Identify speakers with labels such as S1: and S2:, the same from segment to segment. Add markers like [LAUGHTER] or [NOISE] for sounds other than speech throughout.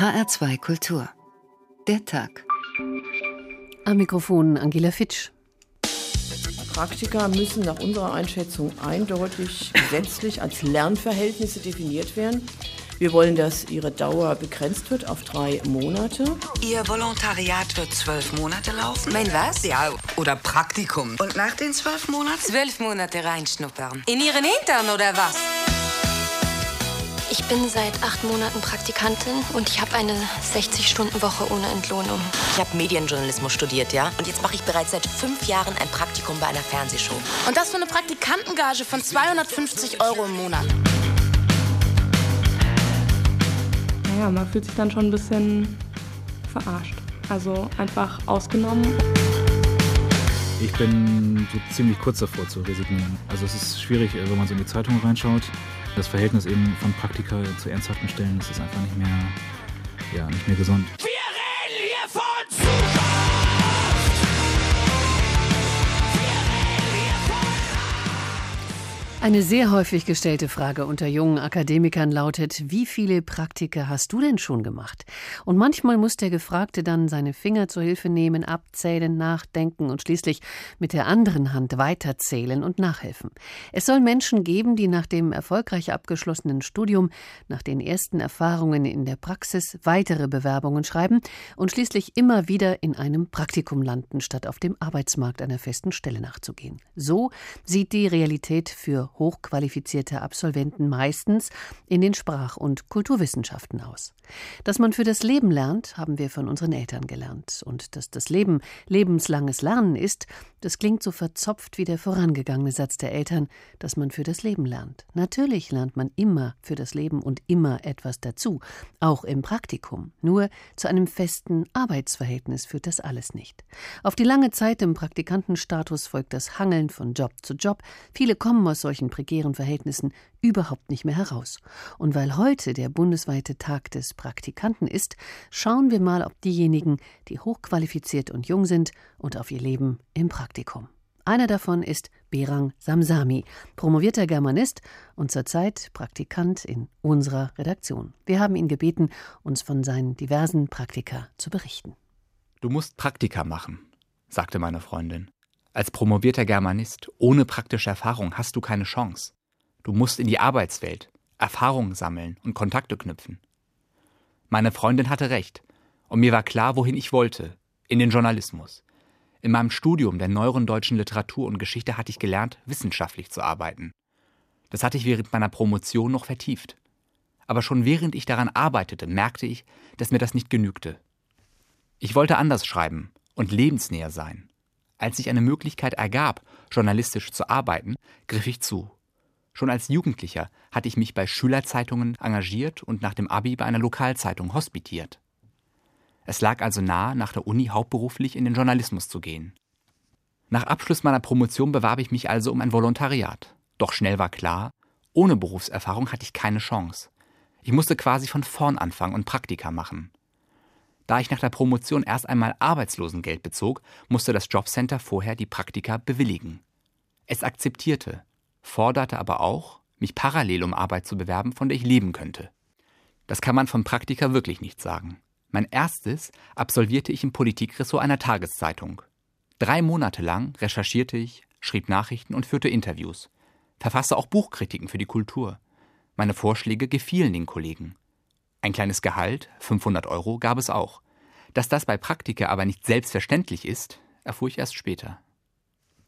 S1: HR2 Kultur. Der Tag.
S2: Am Mikrofon Angela Fitsch.
S3: Praktika müssen nach unserer Einschätzung eindeutig gesetzlich als Lernverhältnisse definiert werden. Wir wollen, dass ihre Dauer begrenzt wird auf drei Monate.
S4: Ihr Volontariat wird zwölf Monate laufen?
S5: Mein was?
S4: Ja, oder Praktikum.
S5: Und nach den zwölf Monaten?
S4: Zwölf Monate reinschnuppern. In Ihren Hintern oder was?
S6: Ich bin seit acht Monaten Praktikantin und ich habe eine 60-Stunden-Woche ohne Entlohnung.
S7: Ich habe Medienjournalismus studiert, ja. Und jetzt mache ich bereits seit fünf Jahren ein Praktikum bei einer Fernsehshow.
S8: Und das für eine Praktikantengage von 250 Euro im Monat.
S9: Naja, man fühlt sich dann schon ein bisschen verarscht. Also einfach ausgenommen.
S10: Ich bin so ziemlich kurz davor zu resignieren. Also es ist schwierig, wenn man so in die Zeitung reinschaut. Das Verhältnis eben von Praktika zu ernsthaften Stellen, das ist einfach nicht mehr, ja, nicht mehr gesund.
S2: Eine sehr häufig gestellte Frage unter jungen Akademikern lautet, wie viele Praktika hast du denn schon gemacht? Und manchmal muss der Gefragte dann seine Finger zur Hilfe nehmen, abzählen, nachdenken und schließlich mit der anderen Hand weiterzählen und nachhelfen. Es soll Menschen geben, die nach dem erfolgreich abgeschlossenen Studium, nach den ersten Erfahrungen in der Praxis weitere Bewerbungen schreiben und schließlich immer wieder in einem Praktikum landen, statt auf dem Arbeitsmarkt einer festen Stelle nachzugehen. So sieht die Realität für hochqualifizierte Absolventen meistens in den Sprach- und Kulturwissenschaften aus. Dass man für das Leben lernt, haben wir von unseren Eltern gelernt. Und dass das Leben lebenslanges Lernen ist, das klingt so verzopft wie der vorangegangene Satz der Eltern, dass man für das Leben lernt. Natürlich lernt man immer für das Leben und immer etwas dazu, auch im Praktikum. Nur zu einem festen Arbeitsverhältnis führt das alles nicht. Auf die lange Zeit im Praktikantenstatus folgt das Hangeln von Job zu Job. Viele kommen aus solchen prekären Verhältnissen überhaupt nicht mehr heraus. Und weil heute der bundesweite Tag des Praktikanten ist, schauen wir mal, ob diejenigen, die hochqualifiziert und jung sind und auf ihr Leben im Praktikum. Einer davon ist Berang Samsami, promovierter Germanist und zurzeit Praktikant in unserer Redaktion. Wir haben ihn gebeten, uns von seinen diversen Praktika zu berichten.
S11: Du musst Praktika machen, sagte meine Freundin. Als promovierter Germanist ohne praktische Erfahrung hast du keine Chance. Du musst in die Arbeitswelt, Erfahrungen sammeln und Kontakte knüpfen. Meine Freundin hatte recht, und mir war klar, wohin ich wollte, in den Journalismus. In meinem Studium der neueren deutschen Literatur und Geschichte hatte ich gelernt, wissenschaftlich zu arbeiten. Das hatte ich während meiner Promotion noch vertieft. Aber schon während ich daran arbeitete, merkte ich, dass mir das nicht genügte. Ich wollte anders schreiben und lebensnäher sein. Als sich eine Möglichkeit ergab, journalistisch zu arbeiten, griff ich zu. Schon als Jugendlicher hatte ich mich bei Schülerzeitungen engagiert und nach dem Abi bei einer Lokalzeitung hospitiert. Es lag also nahe, nach der Uni hauptberuflich in den Journalismus zu gehen. Nach Abschluss meiner Promotion bewarb ich mich also um ein Volontariat. Doch schnell war klar, ohne Berufserfahrung hatte ich keine Chance. Ich musste quasi von vorn anfangen und Praktika machen. Da ich nach der Promotion erst einmal Arbeitslosengeld bezog, musste das Jobcenter vorher die Praktika bewilligen. Es akzeptierte, forderte aber auch, mich parallel um Arbeit zu bewerben, von der ich leben könnte. Das kann man von Praktika wirklich nicht sagen. Mein erstes absolvierte ich im Politikressort einer Tageszeitung. Drei Monate lang recherchierte ich, schrieb Nachrichten und führte Interviews, verfasste auch Buchkritiken für die Kultur. Meine Vorschläge gefielen den Kollegen. Ein kleines Gehalt, 500 Euro, gab es auch. Dass das bei Praktika aber nicht selbstverständlich ist, erfuhr ich erst später.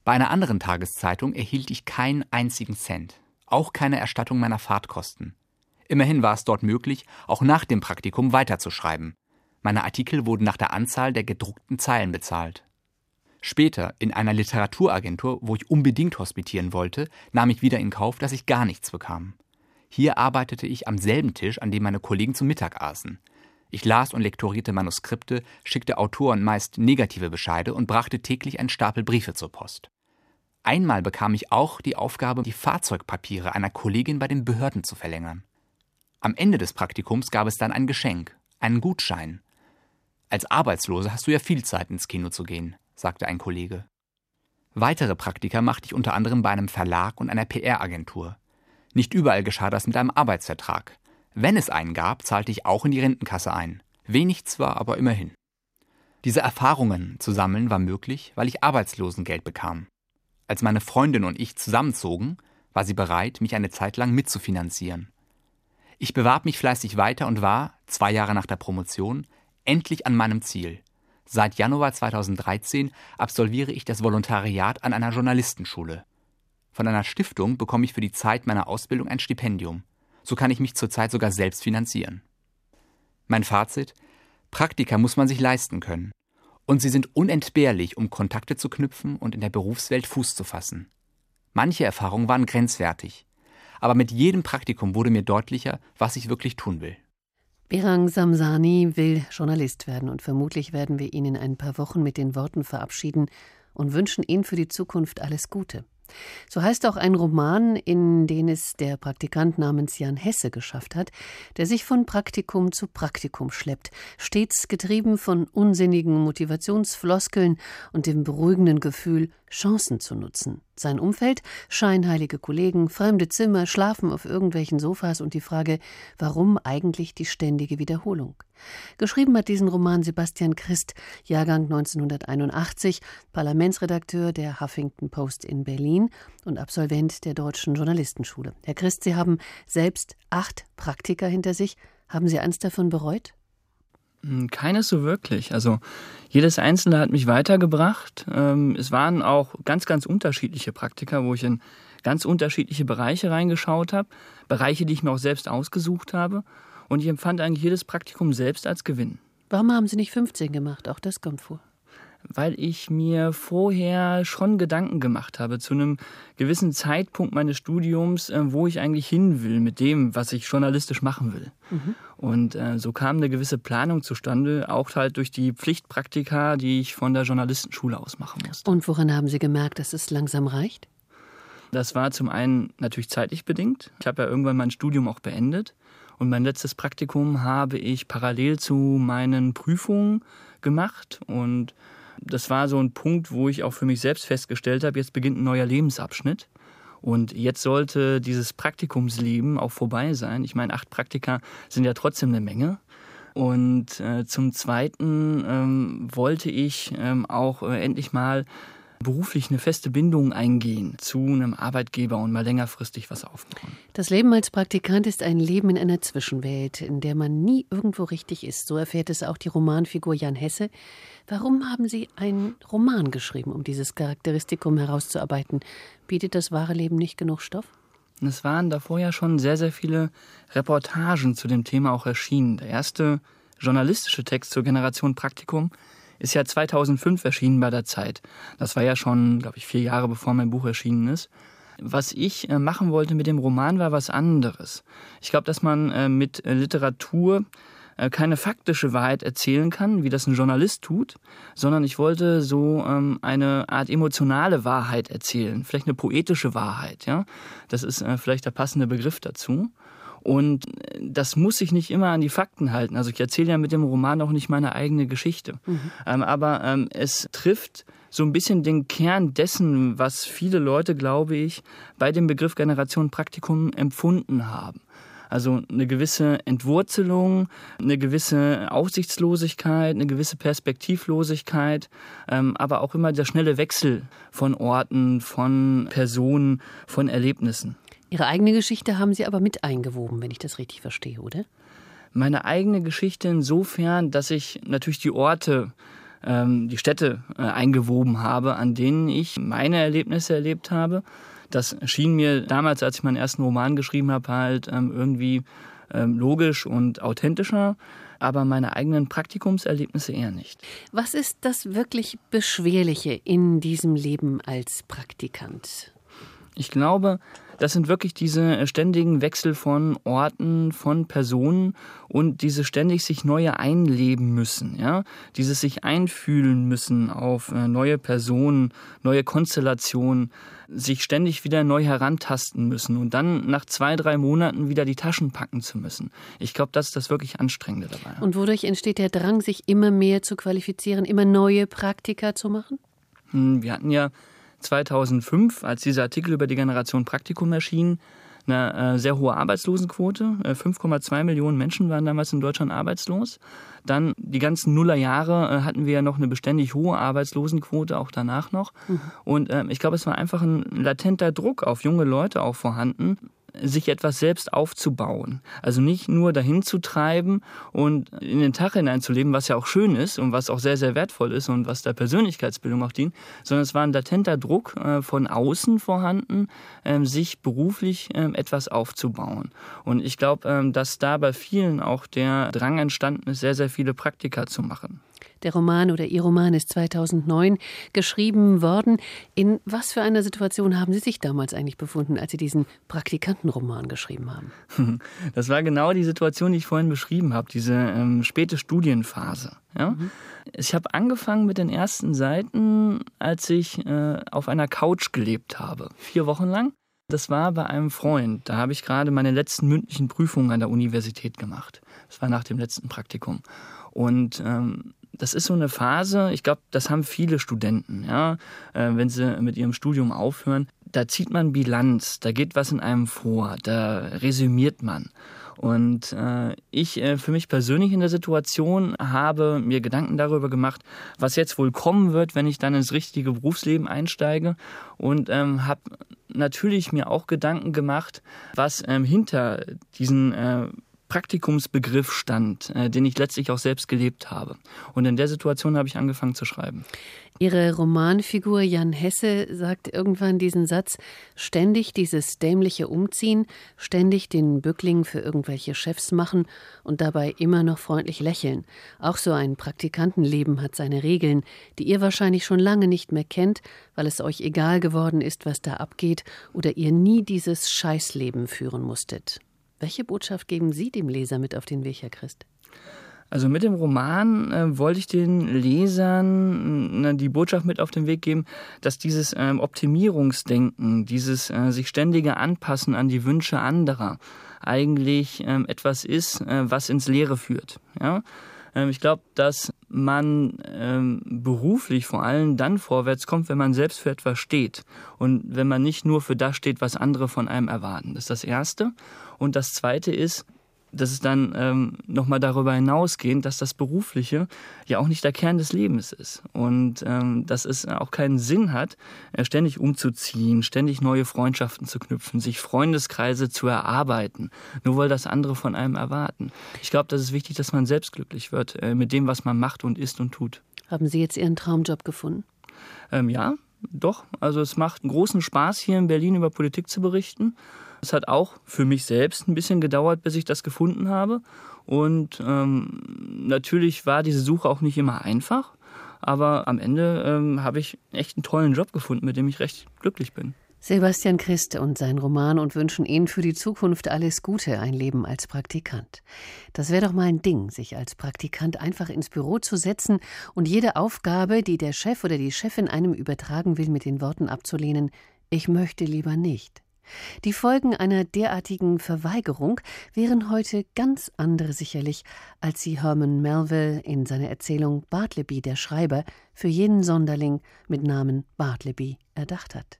S11: Bei einer anderen Tageszeitung erhielt ich keinen einzigen Cent, auch keine Erstattung meiner Fahrtkosten. Immerhin war es dort möglich, auch nach dem Praktikum weiterzuschreiben. Meine Artikel wurden nach der Anzahl der gedruckten Zeilen bezahlt. Später, in einer Literaturagentur, wo ich unbedingt hospitieren wollte, nahm ich wieder in Kauf, dass ich gar nichts bekam. Hier arbeitete ich am selben Tisch, an dem meine Kollegen zu Mittag aßen. Ich las und lektorierte Manuskripte, schickte Autoren meist negative Bescheide und brachte täglich einen Stapel Briefe zur Post. Einmal bekam ich auch die Aufgabe, die Fahrzeugpapiere einer Kollegin bei den Behörden zu verlängern. Am Ende des Praktikums gab es dann ein Geschenk, einen Gutschein. Als Arbeitslose hast du ja viel Zeit, ins Kino zu gehen, sagte ein Kollege. Weitere Praktika machte ich unter anderem bei einem Verlag und einer PR-Agentur. Nicht überall geschah das mit einem Arbeitsvertrag. Wenn es einen gab, zahlte ich auch in die Rentenkasse ein. Wenig zwar, aber immerhin. Diese Erfahrungen zu sammeln war möglich, weil ich Arbeitslosengeld bekam. Als meine Freundin und ich zusammenzogen, war sie bereit, mich eine Zeit lang mitzufinanzieren. Ich bewarb mich fleißig weiter und war, zwei Jahre nach der Promotion, endlich an meinem Ziel. Seit Januar 2013 absolviere ich das Volontariat an einer Journalistenschule. Von einer Stiftung bekomme ich für die Zeit meiner Ausbildung ein Stipendium. So kann ich mich zurzeit sogar selbst finanzieren. Mein Fazit: Praktika muss man sich leisten können. Und sie sind unentbehrlich, um Kontakte zu knüpfen und in der Berufswelt Fuß zu fassen. Manche Erfahrungen waren grenzwertig. Aber mit jedem Praktikum wurde mir deutlicher, was ich wirklich tun will.
S2: Berang Samsani will Journalist werden und vermutlich werden wir ihn in ein paar Wochen mit den Worten verabschieden und wünschen ihm für die Zukunft alles Gute. So heißt auch ein Roman, in den es der Praktikant namens Jan Hesse geschafft hat, der sich von Praktikum zu Praktikum schleppt, stets getrieben von unsinnigen Motivationsfloskeln und dem beruhigenden Gefühl, Chancen zu nutzen. Sein Umfeld, scheinheilige Kollegen, fremde Zimmer, Schlafen auf irgendwelchen Sofas und die Frage, warum eigentlich die ständige Wiederholung. Geschrieben hat diesen Roman Sebastian Christ, Jahrgang 1981, Parlamentsredakteur der Huffington Post in Berlin und Absolvent der Deutschen Journalistenschule. Herr Christ, Sie haben selbst acht Praktika hinter sich. Haben Sie eins davon bereut?
S5: Hm, keines so wirklich. Also jedes einzelne hat mich weitergebracht. Ähm, es waren auch ganz, ganz unterschiedliche Praktika, wo ich in ganz unterschiedliche Bereiche reingeschaut habe. Bereiche, die ich mir auch selbst ausgesucht habe. Und ich empfand eigentlich jedes Praktikum selbst als Gewinn.
S2: Warum haben Sie nicht 15 gemacht? Auch das kommt vor.
S5: Weil ich mir vorher schon Gedanken gemacht habe zu einem gewissen Zeitpunkt meines Studiums, äh, wo ich eigentlich hin will mit dem, was ich journalistisch machen will. Mhm. Und äh, so kam eine gewisse Planung zustande, auch halt durch die Pflichtpraktika, die ich von der Journalistenschule aus machen musste.
S2: Und woran haben Sie gemerkt, dass es langsam reicht?
S5: Das war zum einen natürlich zeitlich bedingt. Ich habe ja irgendwann mein Studium auch beendet und mein letztes Praktikum habe ich parallel zu meinen Prüfungen gemacht. Und das war so ein Punkt, wo ich auch für mich selbst festgestellt habe, jetzt beginnt ein neuer Lebensabschnitt. Und jetzt sollte dieses Praktikumsleben auch vorbei sein. Ich meine, acht Praktika sind ja trotzdem eine Menge. Und äh, zum Zweiten ähm, wollte ich ähm, auch äh, endlich mal beruflich eine feste Bindung eingehen zu einem Arbeitgeber und mal längerfristig was aufbauen.
S2: Das Leben als Praktikant ist ein Leben in einer Zwischenwelt, in der man nie irgendwo richtig ist. So erfährt es auch die Romanfigur Jan Hesse. Warum haben Sie einen Roman geschrieben, um dieses Charakteristikum herauszuarbeiten? Bietet das wahre Leben nicht genug Stoff?
S5: Es waren davor ja schon sehr, sehr viele Reportagen zu dem Thema auch erschienen. Der erste journalistische Text zur Generation Praktikum ist ja 2005 erschienen bei der Zeit. Das war ja schon, glaube ich, vier Jahre bevor mein Buch erschienen ist. Was ich äh, machen wollte mit dem Roman war was anderes. Ich glaube, dass man äh, mit äh, Literatur keine faktische Wahrheit erzählen kann, wie das ein Journalist tut, sondern ich wollte so ähm, eine Art emotionale Wahrheit erzählen, vielleicht eine poetische Wahrheit, ja. Das ist vielleicht der passende Begriff dazu. Und das muss sich nicht immer an die Fakten halten. Also ich erzähle ja mit dem Roman auch nicht meine eigene Geschichte. Mhm. Ähm, aber ähm, es trifft so ein bisschen den Kern dessen, was viele Leute, glaube ich, bei dem Begriff Generation Praktikum empfunden haben. Also eine gewisse Entwurzelung, eine gewisse Aussichtslosigkeit, eine gewisse Perspektivlosigkeit, ähm, aber auch immer der schnelle Wechsel von Orten, von Personen, von Erlebnissen.
S2: Ihre eigene Geschichte haben Sie aber mit eingewoben, wenn ich das richtig verstehe, oder?
S5: Meine eigene Geschichte insofern, dass ich natürlich die Orte, ähm, die Städte äh, eingewoben habe, an denen ich meine Erlebnisse erlebt habe. Das schien mir damals, als ich meinen ersten Roman geschrieben habe, halt ähm, irgendwie ähm, logisch und authentischer aber meine eigenen Praktikumserlebnisse eher nicht.
S2: Was ist das wirklich Beschwerliche in diesem Leben als Praktikant?
S5: Ich glaube, das sind wirklich diese äh, ständigen Wechsel von Orten, von Personen und diese ständig sich neue einleben müssen, ja, dieses sich einfühlen müssen auf äh, neue Personen, neue Konstellationen, sich ständig wieder neu herantasten müssen und dann nach zwei, drei Monaten wieder die Taschen packen zu müssen. Ich glaube, das ist das wirklich Anstrengende dabei.
S2: Und wodurch entsteht der Drang, sich immer mehr zu qualifizieren, immer neue Praktika zu machen?
S5: Hm, wir hatten ja 2005, als dieser Artikel über die Generation Praktikum erschien, eine äh, sehr hohe Arbeitslosenquote. 5,2 äh, Millionen Menschen waren damals in Deutschland arbeitslos. Dann die ganzen Nullerjahre äh, hatten wir ja noch eine beständig hohe Arbeitslosenquote, auch danach noch. Mhm. Und äh, ich glaube, es war einfach ein latenter Druck auf junge Leute auch vorhanden, sich etwas selbst aufzubauen. Also nicht nur dahin zu treiben und in den Tag hineinzuleben, was ja auch schön ist und was auch sehr, sehr wertvoll ist und was der Persönlichkeitsbildung auch dient, sondern es war ein latenter Druck äh, von außen vorhanden, ähm, sich beruflich ähm, etwas aufzubauen. Und ich glaube, ähm, dass da bei vielen auch der Drang entstanden ist, sehr, sehr viele Praktika zu machen.
S2: Der Roman oder Ihr Roman ist 2009 geschrieben worden. In was für einer Situation haben Sie sich damals eigentlich befunden, als Sie diesen Praktikantenroman geschrieben haben? [LAUGHS]
S5: Das war genau die Situation, die ich vorhin beschrieben habe, diese ähm, späte Studienphase. Ja? Mhm. Ich habe angefangen mit den ersten Seiten, als ich äh, auf einer Couch gelebt habe, vier Wochen lang. Das war bei einem Freund. Da habe ich gerade meine letzten mündlichen Prüfungen an der Universität gemacht. Das war nach dem letzten Praktikum. Und ähm, das ist so eine Phase, ich glaube, das haben viele Studenten, ja, äh, wenn sie mit ihrem Studium aufhören. Da zieht man Bilanz, da geht was in einem vor, da resümiert man. Und äh, ich äh, für mich persönlich in der Situation habe mir Gedanken darüber gemacht, was jetzt wohl kommen wird, wenn ich dann ins richtige Berufsleben einsteige. Und ähm, habe natürlich mir auch Gedanken gemacht, was ähm, hinter diesen äh, Praktikumsbegriff stand, äh, den ich letztlich auch selbst gelebt habe. Und in der Situation habe ich angefangen zu schreiben.
S2: Ihre Romanfigur Jan Hesse sagt irgendwann diesen Satz, ständig dieses dämliche Umziehen, ständig den Bückling für irgendwelche Chefs machen und dabei immer noch freundlich lächeln. Auch so ein Praktikantenleben hat seine Regeln, die ihr wahrscheinlich schon lange nicht mehr kennt, weil es euch egal geworden ist, was da abgeht oder ihr nie dieses Scheißleben führen musstet. Welche Botschaft geben Sie dem Leser mit auf den Weg, Herr Christ?
S5: Also mit dem Roman äh, wollte ich den Lesern äh, die Botschaft mit auf den Weg geben, dass dieses äh, Optimierungsdenken, dieses äh, sich ständige Anpassen an die Wünsche anderer eigentlich ähm, etwas ist, äh, was ins Leere führt. Ja? Ähm, ich glaube, dass man ähm, beruflich vor allem dann vorwärts kommt, wenn man selbst für etwas steht und wenn man nicht nur für das steht, was andere von einem erwarten. Das ist das Erste. Und das Zweite ist, dass es dann ähm, nochmal darüber hinausgehend, dass das Berufliche ja auch nicht der Kern des Lebens ist. Und ähm, dass es auch keinen Sinn hat, äh, ständig umzuziehen, ständig neue Freundschaften zu knüpfen, sich Freundeskreise zu erarbeiten, nur weil das andere von einem erwarten. Ich glaube, das ist wichtig, dass man selbst glücklich wird äh, mit dem, was man macht und isst und tut.
S2: Haben Sie jetzt Ihren Traumjob gefunden?
S5: Ähm, ja, doch. Also es macht einen großen Spaß, hier in Berlin über Politik zu berichten. Es hat auch für mich selbst ein bisschen gedauert, bis ich das gefunden habe. Und ähm, natürlich war diese Suche auch nicht immer einfach. Aber am Ende ähm, habe ich echt einen tollen Job gefunden, mit dem ich recht glücklich bin.
S2: Sebastian Christ und sein Roman und wünschen Ihnen für die Zukunft alles Gute, ein Leben als Praktikant. Das wäre doch mal ein Ding, sich als Praktikant einfach ins Büro zu setzen und jede Aufgabe, die der Chef oder die Chefin einem übertragen will, mit den Worten abzulehnen, ich möchte lieber nicht. Die Folgen einer derartigen Verweigerung wären heute ganz andere sicherlich, als sie Herman Melville in seiner Erzählung Bartleby der Schreiber für jenen Sonderling mit Namen Bartleby erdacht hat.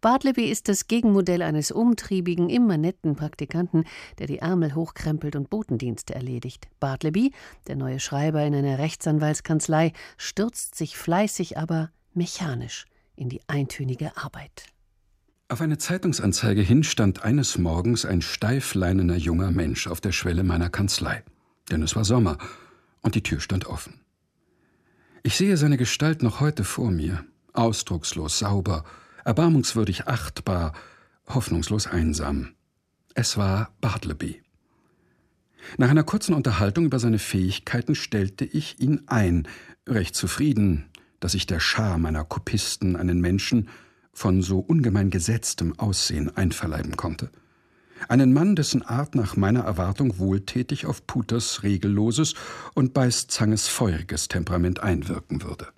S2: Bartleby ist das Gegenmodell eines umtriebigen, immer netten Praktikanten, der die Ärmel hochkrempelt und Botendienste erledigt. Bartleby, der neue Schreiber in einer Rechtsanwaltskanzlei, stürzt sich fleißig, aber mechanisch in die eintönige Arbeit.
S12: Auf eine Zeitungsanzeige hin stand eines Morgens ein steifleinener junger Mensch auf der Schwelle meiner Kanzlei. Denn es war Sommer und die Tür stand offen. Ich sehe seine Gestalt noch heute vor mir, ausdruckslos sauber, erbarmungswürdig achtbar, hoffnungslos einsam. Es war Bartleby. Nach einer kurzen Unterhaltung über seine Fähigkeiten stellte ich ihn ein, recht zufrieden, dass ich der Schar meiner Kopisten einen Menschen von so ungemein gesetztem Aussehen einverleiben konnte. Einen Mann, dessen Art nach meiner Erwartung wohltätig auf Puters regelloses und Beißzanges feuriges Temperament einwirken würde.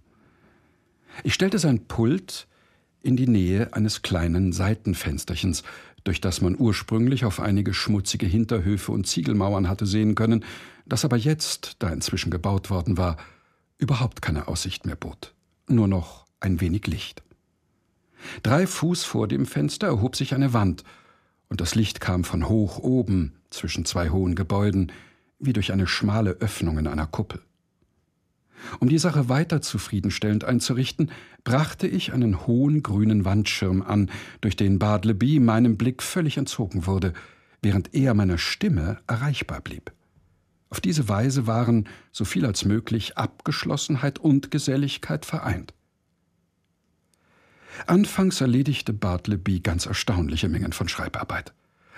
S12: Ich stellte sein Pult in die Nähe eines kleinen Seitenfensterchens, durch das man ursprünglich auf einige schmutzige Hinterhöfe und Ziegelmauern hatte sehen können, das aber jetzt, da inzwischen gebaut worden war, überhaupt keine Aussicht mehr bot, nur noch ein wenig Licht. Drei Fuß vor dem Fenster erhob sich eine Wand, und das Licht kam von hoch oben zwischen zwei hohen Gebäuden, wie durch eine schmale Öffnung in einer Kuppel. Um die Sache weiter zufriedenstellend einzurichten, brachte ich einen hohen grünen Wandschirm an, durch den Bartleby meinem Blick völlig entzogen wurde, während er meiner Stimme erreichbar blieb. Auf diese Weise waren, so viel als möglich, Abgeschlossenheit und Geselligkeit vereint. Anfangs erledigte Bartleby ganz erstaunliche Mengen von Schreibarbeit.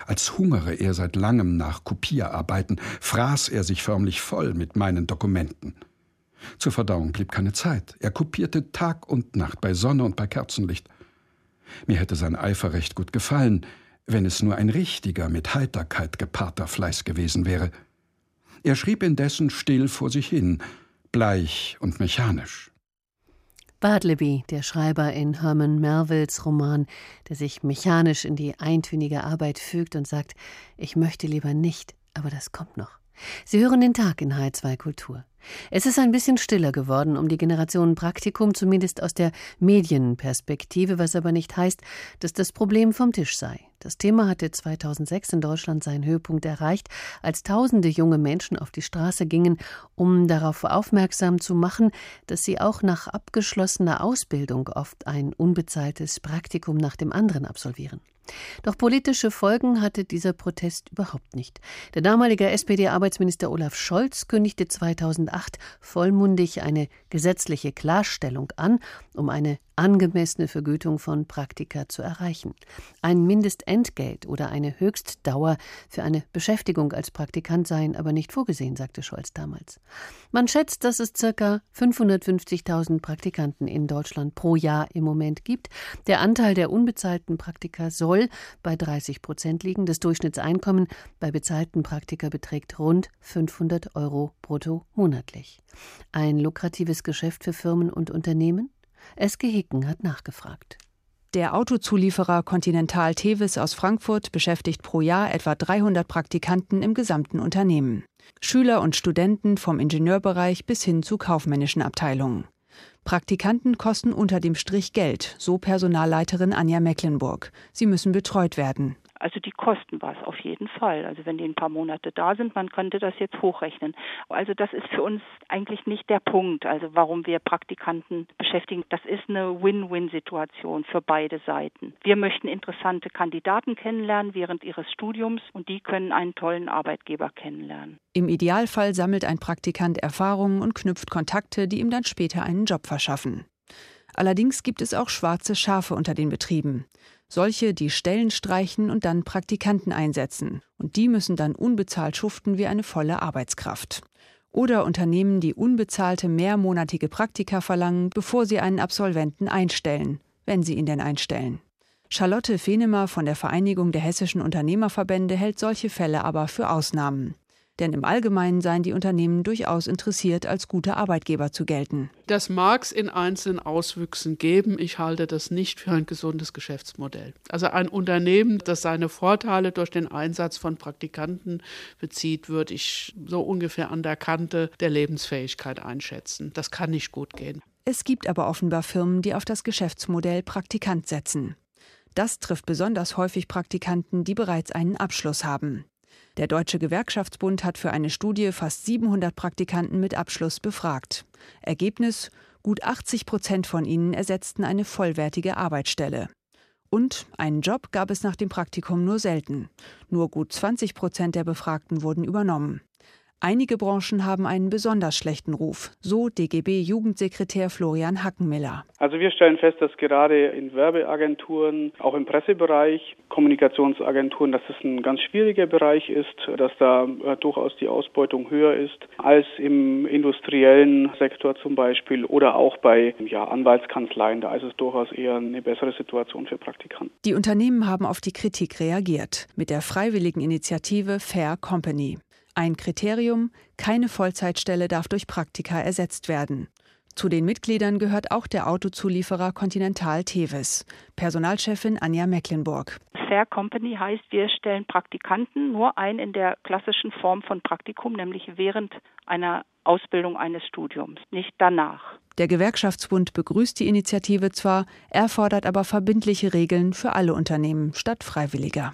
S12: Als hungere er seit langem nach Kopierarbeiten, fraß er sich förmlich voll mit meinen Dokumenten. Zur Verdauung blieb keine Zeit. Er kopierte Tag und Nacht bei Sonne und bei Kerzenlicht. Mir hätte sein Eifer recht gut gefallen, wenn es nur ein richtiger, mit Heiterkeit gepaarter Fleiß gewesen wäre. Er schrieb indessen still vor sich hin, bleich und mechanisch.
S2: Bartleby, der Schreiber in Herman Melvilles Roman, der sich mechanisch in die eintönige Arbeit fügt und sagt, ich möchte lieber nicht, aber das kommt noch. Sie hören den Tag in H2 Kultur. Es ist ein bisschen stiller geworden um die Generation Praktikum, zumindest aus der Medienperspektive, was aber nicht heißt, dass das Problem vom Tisch sei. Das Thema hatte 2006 in Deutschland seinen Höhepunkt erreicht, als tausende junge Menschen auf die Straße gingen, um darauf aufmerksam zu machen, dass sie auch nach abgeschlossener Ausbildung oft ein unbezahltes Praktikum nach dem anderen absolvieren. Doch politische Folgen hatte dieser Protest überhaupt nicht. Der damalige SPD-Arbeitsminister Olaf Scholz kündigte 2008 vollmundig eine gesetzliche Klarstellung an, um eine angemessene Vergütung von Praktika zu erreichen. Ein Mindestentgelt oder eine Höchstdauer für eine Beschäftigung als Praktikant seien aber nicht vorgesehen, sagte Scholz damals. Man schätzt, dass es ca. 550.000 Praktikanten in Deutschland pro Jahr im Moment gibt. Der Anteil der unbezahlten Praktika soll bei 30 Prozent liegen. Das Durchschnittseinkommen bei bezahlten Praktika beträgt rund 500 Euro brutto monatlich. Ein lukratives Geschäft für Firmen und Unternehmen? Eske Hicken hat nachgefragt.
S13: Der Autozulieferer Continental Tevis aus Frankfurt beschäftigt pro Jahr etwa 300 Praktikanten im gesamten Unternehmen. Schüler und Studenten vom Ingenieurbereich bis hin zu kaufmännischen Abteilungen. Praktikanten kosten unter dem Strich Geld, so Personalleiterin Anja Mecklenburg. Sie müssen betreut werden.
S14: Also die kosten was auf jeden Fall. Also wenn die ein paar Monate da sind, man könnte das jetzt hochrechnen. Also das ist für uns eigentlich nicht der Punkt, also warum wir Praktikanten beschäftigen. Das ist eine Win-Win-Situation für beide Seiten. Wir möchten interessante Kandidaten kennenlernen während ihres Studiums und die können einen tollen Arbeitgeber kennenlernen.
S13: Im Idealfall sammelt ein Praktikant Erfahrungen und knüpft Kontakte, die ihm dann später einen Job verschaffen. Allerdings gibt es auch schwarze Schafe unter den Betrieben. Solche, die Stellen streichen und dann Praktikanten einsetzen. Und die müssen dann unbezahlt schuften wie eine volle Arbeitskraft. Oder Unternehmen, die unbezahlte mehrmonatige Praktika verlangen, bevor sie einen Absolventen einstellen, wenn sie ihn denn einstellen. Charlotte Fenemer von der Vereinigung der hessischen Unternehmerverbände hält solche Fälle aber für Ausnahmen denn im Allgemeinen seien die Unternehmen durchaus interessiert, als gute Arbeitgeber zu gelten.
S15: Das mag es in einzelnen Auswüchsen geben. Ich halte das nicht für ein gesundes Geschäftsmodell. Also ein Unternehmen, das seine Vorteile durch den Einsatz von Praktikanten bezieht, würde ich so ungefähr an der Kante der Lebensfähigkeit einschätzen. Das kann nicht gut gehen.
S13: Es gibt aber offenbar Firmen, die auf das Geschäftsmodell Praktikant setzen. Das trifft besonders häufig Praktikanten, die bereits einen Abschluss haben. Der Deutsche Gewerkschaftsbund hat für eine Studie fast 700 Praktikanten mit Abschluss befragt. Ergebnis: Gut 80 Prozent von ihnen ersetzten eine vollwertige Arbeitsstelle. Und einen Job gab es nach dem Praktikum nur selten. Nur gut 20 Prozent der Befragten wurden übernommen. Einige Branchen haben einen besonders schlechten Ruf, so DGB-Jugendsekretär Florian Hackenmiller.
S16: Also wir stellen fest, dass gerade in Werbeagenturen, auch im Pressebereich, Kommunikationsagenturen, dass es ein ganz schwieriger Bereich ist, dass da äh, durchaus die Ausbeutung höher ist als im industriellen Sektor zum Beispiel oder auch bei ja, Anwaltskanzleien. Da ist es durchaus eher eine bessere Situation für Praktikanten.
S13: Die Unternehmen haben auf die Kritik reagiert mit der freiwilligen Initiative Fair Company. Ein Kriterium, keine Vollzeitstelle darf durch Praktika ersetzt werden. Zu den Mitgliedern gehört auch der Autozulieferer Continental Tevis. Personalchefin Anja Mecklenburg.
S14: Fair Company heißt, wir stellen Praktikanten nur ein in der klassischen Form von Praktikum, nämlich während einer Ausbildung eines Studiums, nicht danach.
S13: Der Gewerkschaftsbund begrüßt die Initiative zwar, er fordert aber verbindliche Regeln für alle Unternehmen statt freiwilliger.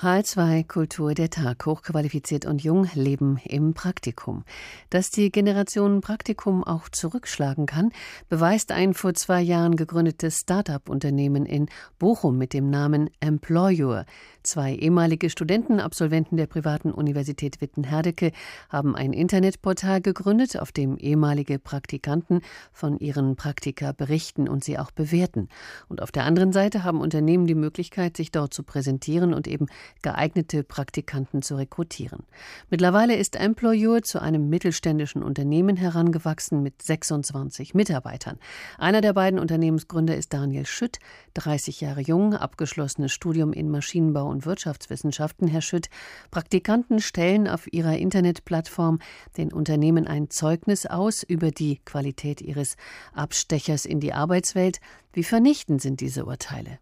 S2: H2 Kultur der Tag, hochqualifiziert und jung, leben im Praktikum. Dass die Generation Praktikum auch zurückschlagen kann, beweist ein vor zwei Jahren gegründetes Start-up-Unternehmen in Bochum mit dem Namen Employer. Zwei ehemalige Studentenabsolventen der privaten Universität Witten-Herdecke haben ein Internetportal gegründet, auf dem ehemalige Praktikanten von ihren Praktika berichten und sie auch bewerten. Und auf der anderen Seite haben Unternehmen die Möglichkeit, sich dort zu präsentieren und eben geeignete Praktikanten zu rekrutieren. Mittlerweile ist Employer zu einem mittelständischen Unternehmen herangewachsen mit 26 Mitarbeitern. Einer der beiden Unternehmensgründer ist Daniel Schütt, 30 Jahre jung, abgeschlossenes Studium in Maschinenbau und Wirtschaftswissenschaften, Herr Schütt. Praktikanten stellen auf ihrer Internetplattform den Unternehmen ein Zeugnis aus über die Qualität ihres Abstechers in die Arbeitswelt. Wie vernichtend sind diese Urteile?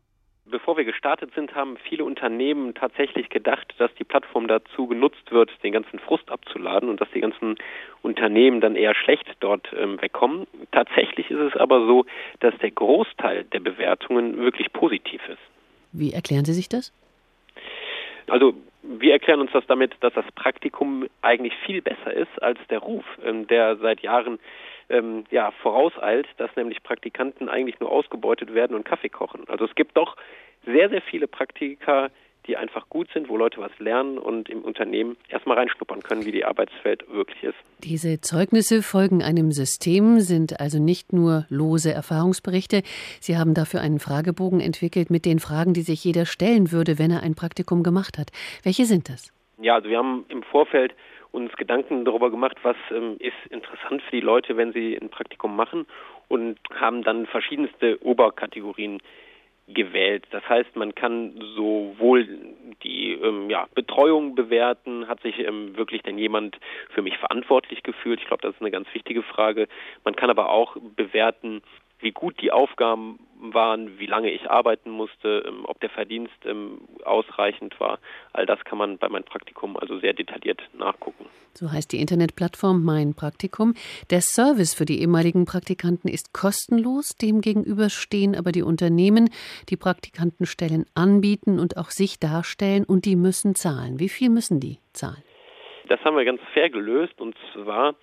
S17: Bevor wir gestartet sind, haben viele Unternehmen tatsächlich gedacht, dass die Plattform dazu genutzt wird, den ganzen Frust abzuladen und dass die ganzen Unternehmen dann eher schlecht dort ähm, wegkommen. Tatsächlich ist es aber so, dass der Großteil der Bewertungen wirklich positiv ist.
S2: Wie erklären Sie sich das?
S17: Also wir erklären uns das damit, dass das Praktikum eigentlich viel besser ist als der Ruf, ähm, der seit Jahren ähm, ja, vorauseilt, dass nämlich Praktikanten eigentlich nur ausgebeutet werden und Kaffee kochen. Also es gibt doch sehr, sehr viele Praktika, die einfach gut sind, wo Leute was lernen und im Unternehmen erstmal reinschnuppern können, wie die Arbeitswelt wirklich ist.
S2: Diese Zeugnisse folgen einem System, sind also nicht nur lose Erfahrungsberichte. Sie haben dafür einen Fragebogen entwickelt mit den Fragen, die sich jeder stellen würde, wenn er ein Praktikum gemacht hat. Welche sind das?
S17: Ja, also wir haben im Vorfeld uns Gedanken darüber gemacht, was ähm, ist interessant für die Leute, wenn sie ein Praktikum machen und haben dann verschiedenste Oberkategorien gewählt. Das heißt, man kann sowohl die ähm, ja, Betreuung bewerten, hat sich ähm, wirklich denn jemand für mich verantwortlich gefühlt? Ich glaube, das ist eine ganz wichtige Frage. Man kann aber auch bewerten, wie gut die Aufgaben waren, wie lange ich arbeiten musste, ähm, ob der Verdienst ähm, ausreichend war. All das kann man bei meinem Praktikum also sehr detailliert nachgucken.
S2: So heißt die Internetplattform Mein Praktikum. Der Service für die ehemaligen Praktikanten ist kostenlos. Demgegenüber stehen aber die Unternehmen, die Praktikantenstellen anbieten und auch sich darstellen und die müssen zahlen. Wie viel müssen die zahlen?
S17: Das haben wir ganz fair gelöst und zwar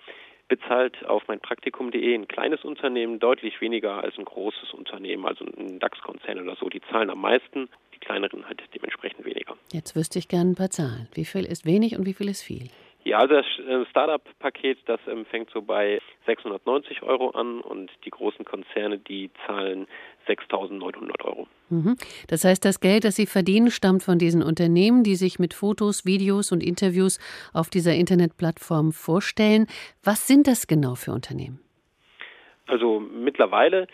S17: bezahlt auf meinpraktikum.de ein kleines Unternehmen deutlich weniger als ein großes Unternehmen, also ein DAX-Konzern oder so. Die zahlen am meisten, die kleineren halt dementsprechend weniger.
S2: Jetzt wüsste ich gerne ein paar Zahlen. Wie viel ist wenig und wie viel ist viel?
S17: Ja, also das äh, Startup-Paket, das ähm, fängt so bei 690 Euro an und die großen Konzerne, die zahlen 6.900 Euro.
S2: Mhm. Das heißt, das Geld, das Sie verdienen, stammt von diesen Unternehmen, die sich mit Fotos, Videos und Interviews auf dieser Internetplattform vorstellen. Was sind das genau für Unternehmen?
S17: Also mittlerweile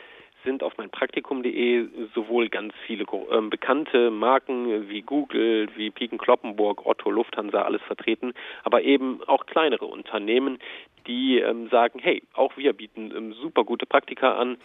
S17: sind auf meinpraktikum.de sowohl ganz viele äh, bekannte Marken wie Google, wie Piken Kloppenburg, Otto, Lufthansa, alles vertreten, aber eben auch kleinere Unternehmen, die ähm, sagen, hey, auch wir bieten ähm, super gute Praktika an.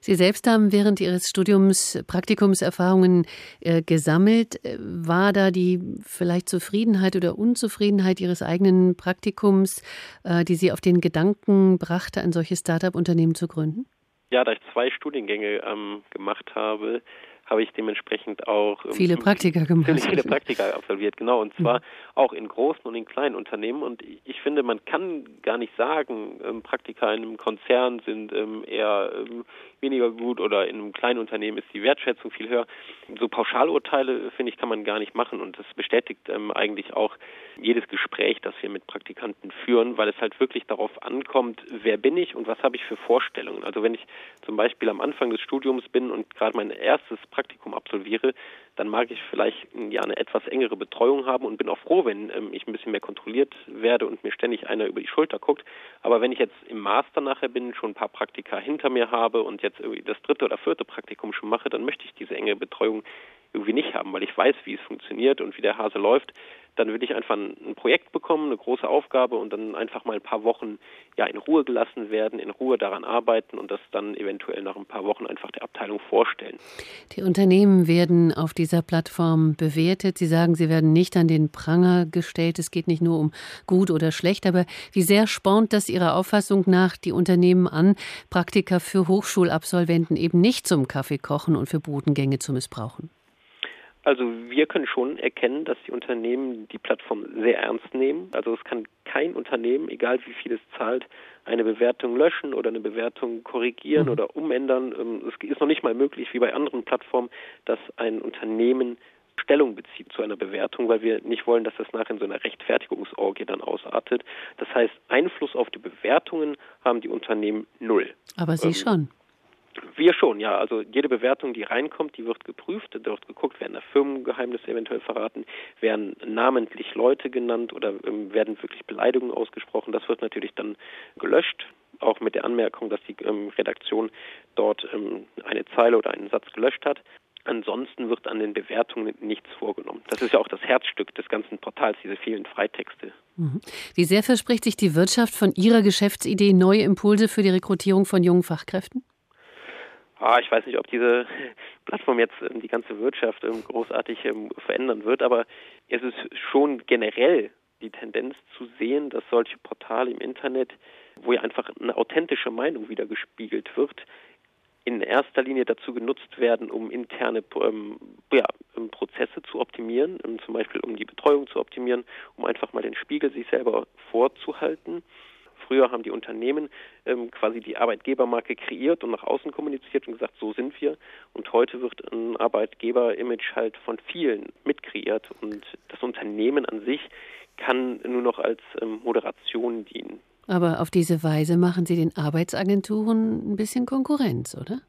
S2: Sie selbst haben während Ihres Studiums Praktikumserfahrungen äh, gesammelt. War da die vielleicht Zufriedenheit oder Unzufriedenheit Ihres eigenen Praktikums, äh, die Sie auf den Gedanken brachte, ein solches Start-up-Unternehmen zu gründen?
S17: Ja, da ich zwei Studiengänge ähm, gemacht habe, habe ich dementsprechend auch
S2: ähm, viele Praktika gemacht.
S17: Viele Praktika absolviert, genau. Und zwar mhm. auch in großen und in kleinen Unternehmen. Und ich finde, man kann gar nicht sagen, ähm, Praktika in einem Konzern sind ähm, eher weniger gut oder in einem kleinen Unternehmen ist die Wertschätzung viel höher. So Pauschalurteile, finde ich, kann man gar nicht machen. Und das bestätigt ähm, eigentlich auch jedes Gespräch, das wir mit Praktikanten führen, weil es halt wirklich darauf ankommt, wer bin ich und was habe ich für Vorstellungen. Also wenn ich zum Beispiel am Anfang des Studiums bin und gerade mein erstes Praktikum absolviere, dann mag ich vielleicht ja eine etwas engere Betreuung haben und bin auch froh, wenn ähm, ich ein bisschen mehr kontrolliert werde und mir ständig einer über die Schulter guckt. Aber wenn ich jetzt im Master nachher bin, schon ein paar Praktika hinter mir habe und jetzt irgendwie das dritte oder vierte Praktikum schon mache, dann möchte ich diese enge Betreuung irgendwie nicht haben, weil ich weiß, wie es funktioniert und wie der Hase läuft dann würde ich einfach ein Projekt bekommen, eine große Aufgabe und dann einfach mal ein paar Wochen ja in Ruhe gelassen werden, in Ruhe daran arbeiten und das dann eventuell nach ein paar Wochen einfach der Abteilung vorstellen.
S2: Die Unternehmen werden auf dieser Plattform bewertet. Sie sagen, sie werden nicht an den Pranger gestellt. Es geht nicht nur um gut oder schlecht, aber wie sehr spornt das Ihrer Auffassung nach die Unternehmen an, Praktika für Hochschulabsolventen eben nicht zum Kaffeekochen und für Bodengänge zu missbrauchen?
S17: Also wir können schon erkennen, dass die Unternehmen die Plattform sehr ernst nehmen. Also es kann kein Unternehmen, egal wie viel es zahlt, eine Bewertung löschen oder eine Bewertung korrigieren mhm. oder umändern. Ähm, es ist noch nicht mal möglich, wie bei anderen Plattformen, dass ein Unternehmen Stellung bezieht zu einer Bewertung, weil wir nicht wollen, dass das nachher in so einer Rechtfertigungsorgie dann ausartet. Das heißt, Einfluss auf die Bewertungen haben die Unternehmen null.
S2: Aber Sie ähm, schon.
S17: Wir schon, ja. Also jede Bewertung, die reinkommt, die wird geprüft, da wird geguckt, werden da Firmengeheimnisse eventuell verraten, werden namentlich Leute genannt oder ähm, werden wirklich Beleidigungen ausgesprochen. Das wird natürlich dann gelöscht, auch mit der Anmerkung, dass die ähm, Redaktion dort ähm, eine Zeile oder einen Satz gelöscht hat. Ansonsten wird an den Bewertungen nichts vorgenommen. Das ist ja auch das Herzstück des ganzen Portals, diese vielen Freitexte.
S2: Mhm. Wie sehr verspricht sich die Wirtschaft von Ihrer Geschäftsidee neue Impulse für die Rekrutierung von jungen Fachkräften?
S17: Ah, ich weiß nicht, ob diese [LAUGHS] Plattform jetzt ähm, die ganze Wirtschaft ähm, großartig ähm, verändern wird, aber es ist schon generell die Tendenz zu sehen, dass solche Portale im Internet, wo ja einfach eine authentische Meinung wieder gespiegelt wird, in erster Linie dazu genutzt werden, um interne ähm, ja, Prozesse zu optimieren, zum Beispiel um die Betreuung zu optimieren, um einfach mal den Spiegel sich selber vorzuhalten. Früher haben die Unternehmen ähm, quasi die Arbeitgebermarke kreiert und nach außen kommuniziert und gesagt, so sind wir. Und heute wird ein Arbeitgeber-Image halt von vielen mitkreiert und das Unternehmen an sich kann nur noch als ähm, Moderation dienen.
S2: Aber auf diese Weise machen Sie den Arbeitsagenturen ein bisschen Konkurrenz, oder?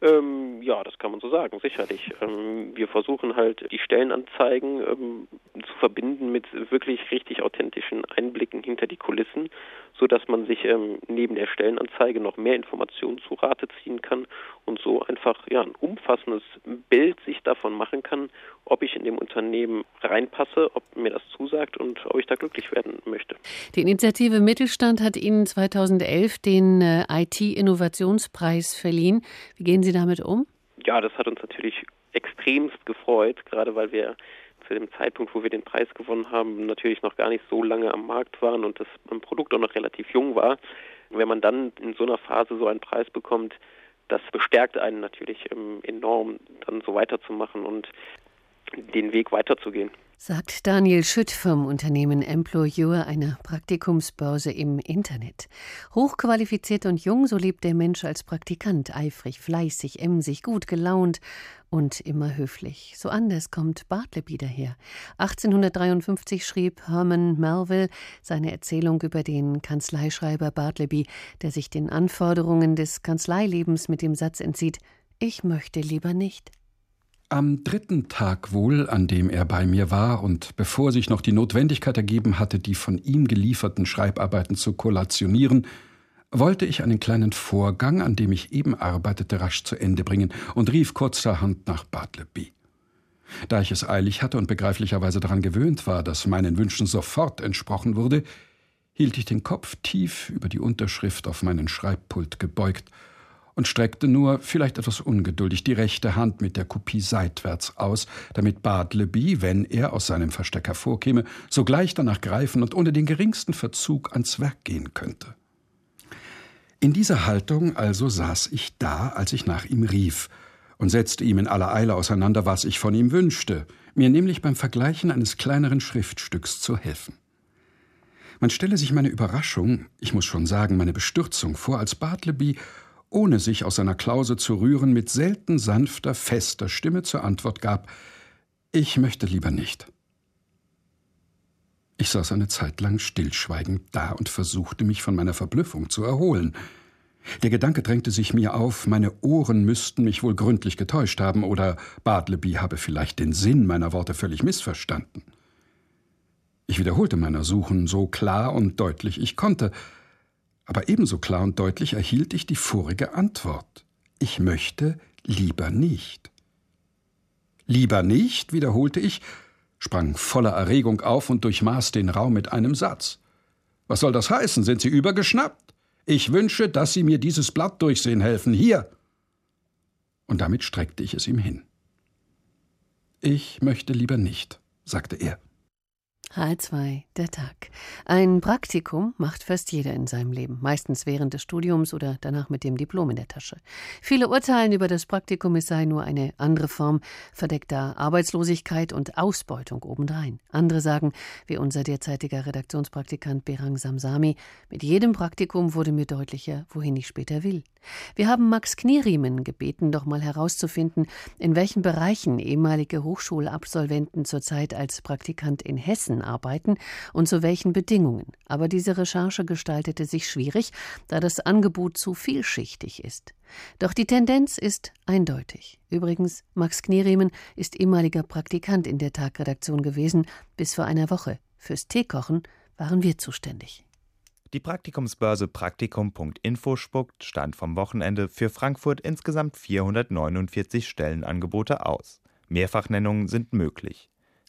S17: Ähm, ja, das kann man so sagen, sicherlich. Ähm, wir versuchen halt die Stellenanzeigen ähm, zu verbinden mit wirklich richtig authentischen Einblicken hinter die Kulissen, so dass man sich ähm, neben der Stellenanzeige noch mehr Informationen zu Rate ziehen kann und so einfach ja ein umfassendes Bild sich davon machen kann, ob ich in dem Unternehmen reinpasse, ob mir das zusagt und ob ich da glücklich werden möchte.
S2: Die Initiative Mittelstand hat Ihnen 2011 den äh, IT-Innovationspreis verliehen. Wie gehen Sie damit um?
S17: Ja, das hat uns natürlich extremst gefreut, gerade weil wir zu dem Zeitpunkt, wo wir den Preis gewonnen haben, natürlich noch gar nicht so lange am Markt waren und das Produkt auch noch relativ jung war. Wenn man dann in so einer Phase so einen Preis bekommt, das bestärkt einen natürlich ähm, enorm, dann so weiterzumachen und den Weg weiterzugehen.
S2: Sagt Daniel Schütt vom Unternehmen Employeur, einer Praktikumsbörse im Internet. Hochqualifiziert und jung, so lebt der Mensch als Praktikant, eifrig, fleißig, emsig, gut gelaunt und immer höflich. So anders kommt Bartleby daher. 1853 schrieb Herman Melville seine Erzählung über den Kanzleischreiber Bartleby, der sich den Anforderungen des Kanzleilebens mit dem Satz entzieht: Ich möchte lieber nicht.
S12: Am dritten Tag wohl, an dem er bei mir war und bevor sich noch die Notwendigkeit ergeben hatte, die von ihm gelieferten Schreibarbeiten zu kollationieren, wollte ich einen kleinen Vorgang, an dem ich eben arbeitete, rasch zu Ende bringen und rief kurzerhand nach Bartleby. Da ich es eilig hatte und begreiflicherweise daran gewöhnt war, dass meinen Wünschen sofort entsprochen wurde, hielt ich den Kopf tief über die Unterschrift auf meinen Schreibpult gebeugt und streckte nur, vielleicht etwas ungeduldig, die rechte Hand mit der Kopie seitwärts aus, damit Bartleby, wenn er aus seinem Versteck hervorkäme, sogleich danach greifen und ohne den geringsten Verzug ans Werk gehen könnte. In dieser Haltung also saß ich da, als ich nach ihm rief, und setzte ihm in aller Eile auseinander, was ich von ihm wünschte, mir nämlich beim Vergleichen eines kleineren Schriftstücks zu helfen. Man stelle sich meine Überraschung, ich muss schon sagen, meine Bestürzung vor, als Bartleby ohne sich aus seiner Klause zu rühren, mit selten sanfter, fester Stimme zur Antwort gab Ich möchte lieber nicht. Ich saß eine Zeit lang stillschweigend da und versuchte mich von meiner Verblüffung zu erholen. Der Gedanke drängte sich mir auf, meine Ohren müssten mich wohl gründlich getäuscht haben, oder Bartleby habe vielleicht den Sinn meiner Worte völlig missverstanden. Ich wiederholte meiner Suchen so klar und deutlich ich konnte, aber ebenso klar und deutlich erhielt ich die vorige Antwort. Ich möchte lieber nicht. Lieber nicht, wiederholte ich, sprang voller Erregung auf und durchmaß den Raum mit einem Satz. Was soll das heißen? Sind Sie übergeschnappt? Ich wünsche, dass Sie mir dieses Blatt durchsehen helfen. Hier. Und damit streckte ich es ihm hin. Ich möchte lieber nicht, sagte er.
S2: H2, der Tag. Ein Praktikum macht fast jeder in seinem Leben, meistens während des Studiums oder danach mit dem Diplom in der Tasche. Viele urteilen über das Praktikum, es sei nur eine andere Form verdeckter Arbeitslosigkeit und Ausbeutung obendrein. Andere sagen, wie unser derzeitiger Redaktionspraktikant Berang Samsami, mit jedem Praktikum wurde mir deutlicher, wohin ich später will. Wir haben Max Knieriemen gebeten, doch mal herauszufinden, in welchen Bereichen ehemalige Hochschulabsolventen zurzeit als Praktikant in Hessen arbeiten und zu welchen Bedingungen. Aber diese Recherche gestaltete sich schwierig, da das Angebot zu vielschichtig ist. Doch die Tendenz ist eindeutig. Übrigens, Max Knieriemen ist ehemaliger Praktikant in der Tagredaktion gewesen, bis vor einer Woche. Fürs Teekochen waren wir zuständig.
S18: Die Praktikumsbörse Praktikum.info spuckt Stand vom Wochenende für Frankfurt insgesamt 449 Stellenangebote aus. Mehrfachnennungen sind möglich.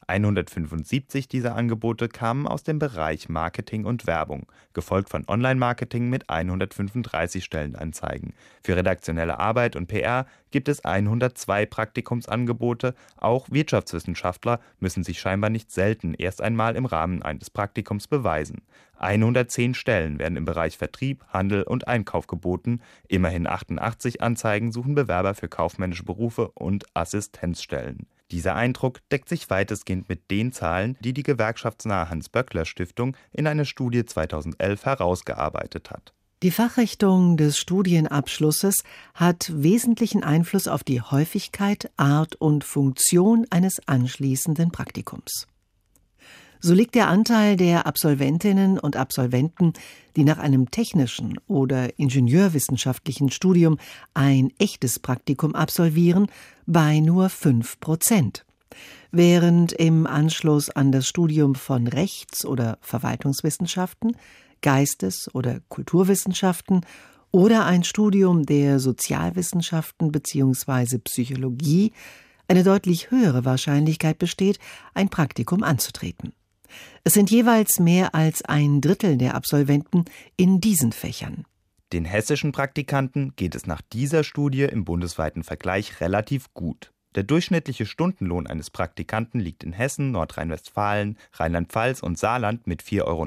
S18: 175 dieser Angebote kamen aus dem Bereich Marketing und Werbung, gefolgt von Online-Marketing mit 135 Stellenanzeigen. Für redaktionelle Arbeit und PR gibt es 102 Praktikumsangebote. Auch Wirtschaftswissenschaftler müssen sich scheinbar nicht selten erst einmal im Rahmen eines Praktikums beweisen. 110 Stellen werden im Bereich Vertrieb, Handel und Einkauf geboten. Immerhin 88 Anzeigen suchen Bewerber für kaufmännische Berufe und Assistenzstellen. Dieser Eindruck deckt sich weitestgehend mit den Zahlen, die die gewerkschaftsnahe Hans-Böckler-Stiftung in einer Studie 2011 herausgearbeitet hat.
S19: Die Fachrichtung des Studienabschlusses hat wesentlichen Einfluss auf die Häufigkeit, Art und Funktion eines anschließenden Praktikums. So liegt der Anteil der Absolventinnen und Absolventen, die nach einem technischen oder ingenieurwissenschaftlichen Studium ein echtes Praktikum absolvieren, bei nur fünf Prozent. Während im Anschluss an das Studium von Rechts- oder Verwaltungswissenschaften, Geistes- oder Kulturwissenschaften oder ein Studium der Sozialwissenschaften bzw. Psychologie eine deutlich höhere Wahrscheinlichkeit besteht, ein Praktikum anzutreten. Es sind jeweils mehr als ein Drittel der Absolventen in diesen Fächern.
S18: Den hessischen Praktikanten geht es nach dieser Studie im bundesweiten Vergleich relativ gut. Der durchschnittliche Stundenlohn eines Praktikanten liegt in Hessen, Nordrhein-Westfalen, Rheinland-Pfalz und Saarland mit 4,90 Euro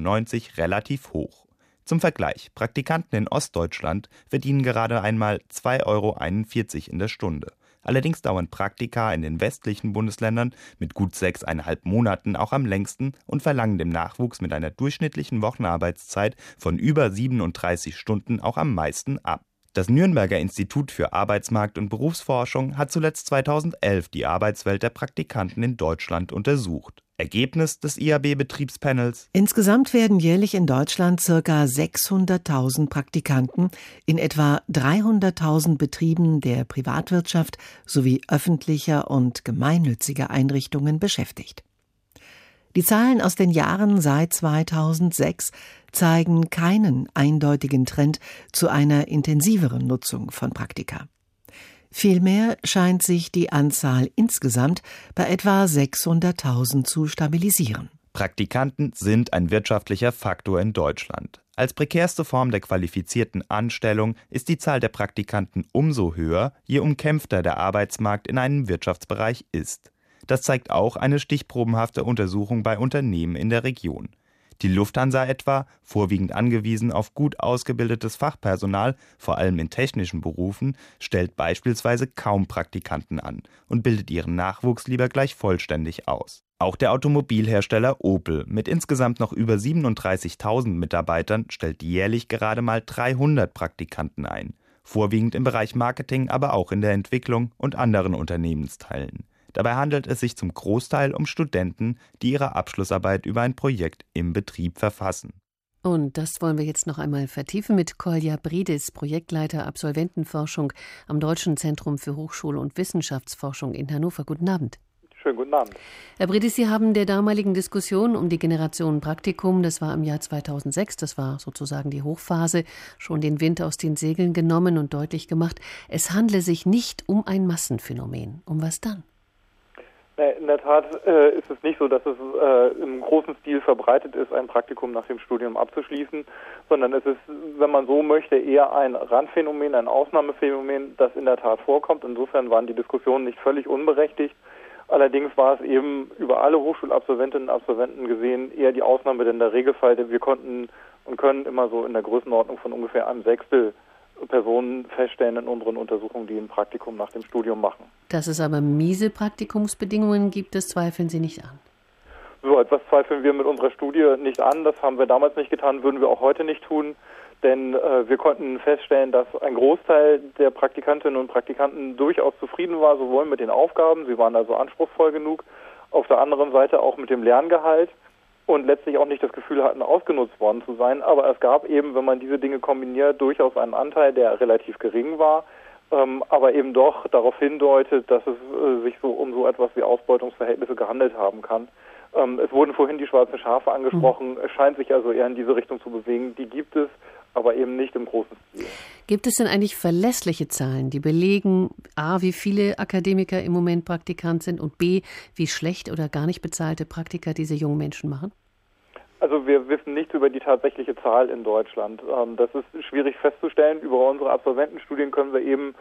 S18: relativ hoch. Zum Vergleich, Praktikanten in Ostdeutschland verdienen gerade einmal 2,41 Euro in der Stunde. Allerdings dauern Praktika in den westlichen Bundesländern mit gut sechseinhalb Monaten auch am längsten und verlangen dem Nachwuchs mit einer durchschnittlichen Wochenarbeitszeit von über 37 Stunden auch am meisten ab. Das Nürnberger Institut für Arbeitsmarkt und Berufsforschung hat zuletzt 2011 die Arbeitswelt der Praktikanten in Deutschland untersucht. Ergebnis des IAB-Betriebspanels?
S19: Insgesamt werden jährlich in Deutschland ca. 600.000 Praktikanten in etwa 300.000 Betrieben der Privatwirtschaft sowie öffentlicher und gemeinnütziger Einrichtungen beschäftigt. Die Zahlen aus den Jahren seit 2006 zeigen keinen eindeutigen Trend zu einer intensiveren Nutzung von Praktika. Vielmehr scheint sich die Anzahl insgesamt bei etwa 600.000 zu stabilisieren.
S18: Praktikanten sind ein wirtschaftlicher Faktor in Deutschland. Als prekärste Form der qualifizierten Anstellung ist die Zahl der Praktikanten umso höher, je umkämpfter der Arbeitsmarkt in einem Wirtschaftsbereich ist. Das zeigt auch eine stichprobenhafte Untersuchung bei Unternehmen in der Region. Die Lufthansa etwa, vorwiegend angewiesen auf gut ausgebildetes Fachpersonal, vor allem in technischen Berufen, stellt beispielsweise kaum Praktikanten an und bildet ihren Nachwuchs lieber gleich vollständig aus. Auch der Automobilhersteller Opel mit insgesamt noch über 37.000 Mitarbeitern stellt jährlich gerade mal 300 Praktikanten ein, vorwiegend im Bereich Marketing, aber auch in der Entwicklung und anderen Unternehmensteilen. Dabei handelt es sich zum Großteil um Studenten, die ihre Abschlussarbeit über ein Projekt im Betrieb verfassen.
S2: Und das wollen wir jetzt noch einmal vertiefen mit Kolja Bridis, Projektleiter Absolventenforschung am Deutschen Zentrum für Hochschul- und Wissenschaftsforschung in Hannover. Guten Abend.
S20: Schönen guten Abend.
S2: Herr Bridis, Sie haben der damaligen Diskussion um die Generation Praktikum, das war im Jahr 2006, das war sozusagen die Hochphase, schon den Wind aus den Segeln genommen und deutlich gemacht, es handle sich nicht um ein Massenphänomen. Um was dann?
S20: In der Tat äh, ist es nicht so, dass es äh, im großen Stil verbreitet ist, ein Praktikum nach dem Studium abzuschließen, sondern es ist, wenn man so möchte, eher ein Randphänomen, ein Ausnahmephänomen, das in der Tat vorkommt. Insofern waren die Diskussionen nicht völlig unberechtigt. Allerdings war es eben über alle Hochschulabsolventinnen und Absolventen gesehen eher die Ausnahme denn der Regelfall, denn wir konnten und können immer so in der Größenordnung von ungefähr einem Sechstel Personen feststellen in unseren Untersuchungen, die ein Praktikum nach dem Studium machen.
S2: Dass es aber miese Praktikumsbedingungen gibt, das zweifeln Sie nicht an.
S20: So etwas zweifeln wir mit unserer Studie nicht an. Das haben wir damals nicht getan, würden wir auch heute nicht tun. Denn äh, wir konnten feststellen, dass ein Großteil der Praktikantinnen und Praktikanten durchaus zufrieden war, sowohl mit den Aufgaben, sie waren also anspruchsvoll genug, auf der anderen Seite auch mit dem Lerngehalt und letztlich auch nicht das Gefühl hatten, ausgenutzt worden zu sein. Aber es gab eben, wenn man diese Dinge kombiniert, durchaus einen Anteil, der relativ gering war, ähm, aber eben doch darauf hindeutet, dass es äh, sich so um so etwas wie Ausbeutungsverhältnisse gehandelt haben kann. Ähm, es wurden vorhin die schwarzen Schafe angesprochen. Mhm. Es scheint sich also eher in diese Richtung zu bewegen. Die gibt es aber eben nicht im großen Stil.
S2: Gibt es denn eigentlich verlässliche Zahlen, die belegen, a, wie viele Akademiker im Moment Praktikant sind und b, wie schlecht oder gar nicht bezahlte Praktika diese jungen Menschen machen?
S20: Also wir wissen nichts über die tatsächliche Zahl in Deutschland. Ähm, das ist schwierig festzustellen. Über unsere Absolventenstudien können wir eben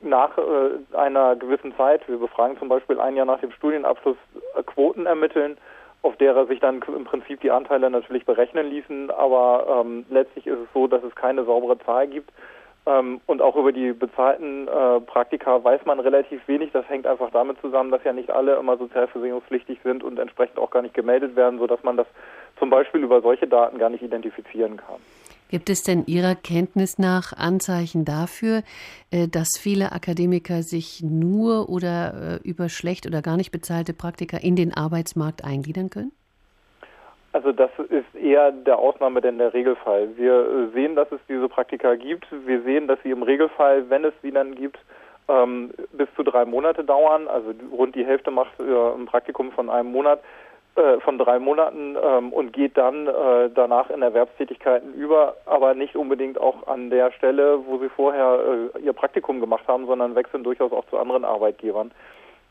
S20: nach äh, einer gewissen Zeit, wir befragen zum Beispiel ein Jahr nach dem Studienabschluss, äh, Quoten ermitteln auf derer sich dann im Prinzip die Anteile natürlich berechnen ließen. Aber ähm, letztlich ist es so, dass es keine saubere Zahl gibt. Ähm, und auch über die bezahlten äh, Praktika weiß man relativ wenig. Das hängt einfach damit zusammen, dass ja nicht alle immer sozialversicherungspflichtig sind und entsprechend auch gar nicht gemeldet werden, sodass man das zum Beispiel über solche Daten gar nicht identifizieren kann.
S2: Gibt es denn Ihrer Kenntnis nach Anzeichen dafür, äh, dass viele Akademiker sich nur oder äh, über schlecht oder gar nicht bezahlte Praktika in den Arbeitsmarkt eingliedern können?
S20: Also das ist eher der Ausnahme denn der Regelfall. Wir äh, sehen, dass es diese Praktika gibt. Wir sehen, dass sie im Regelfall, wenn es sie dann gibt, ähm, bis zu drei Monate dauern. Also rund die Hälfte macht ein Praktikum von einem Monat. Äh, von drei Monaten ähm, und geht dann äh, danach in Erwerbstätigkeiten über, aber nicht unbedingt auch an der Stelle, wo sie vorher äh, ihr Praktikum gemacht haben, sondern wechseln durchaus auch zu anderen Arbeitgebern.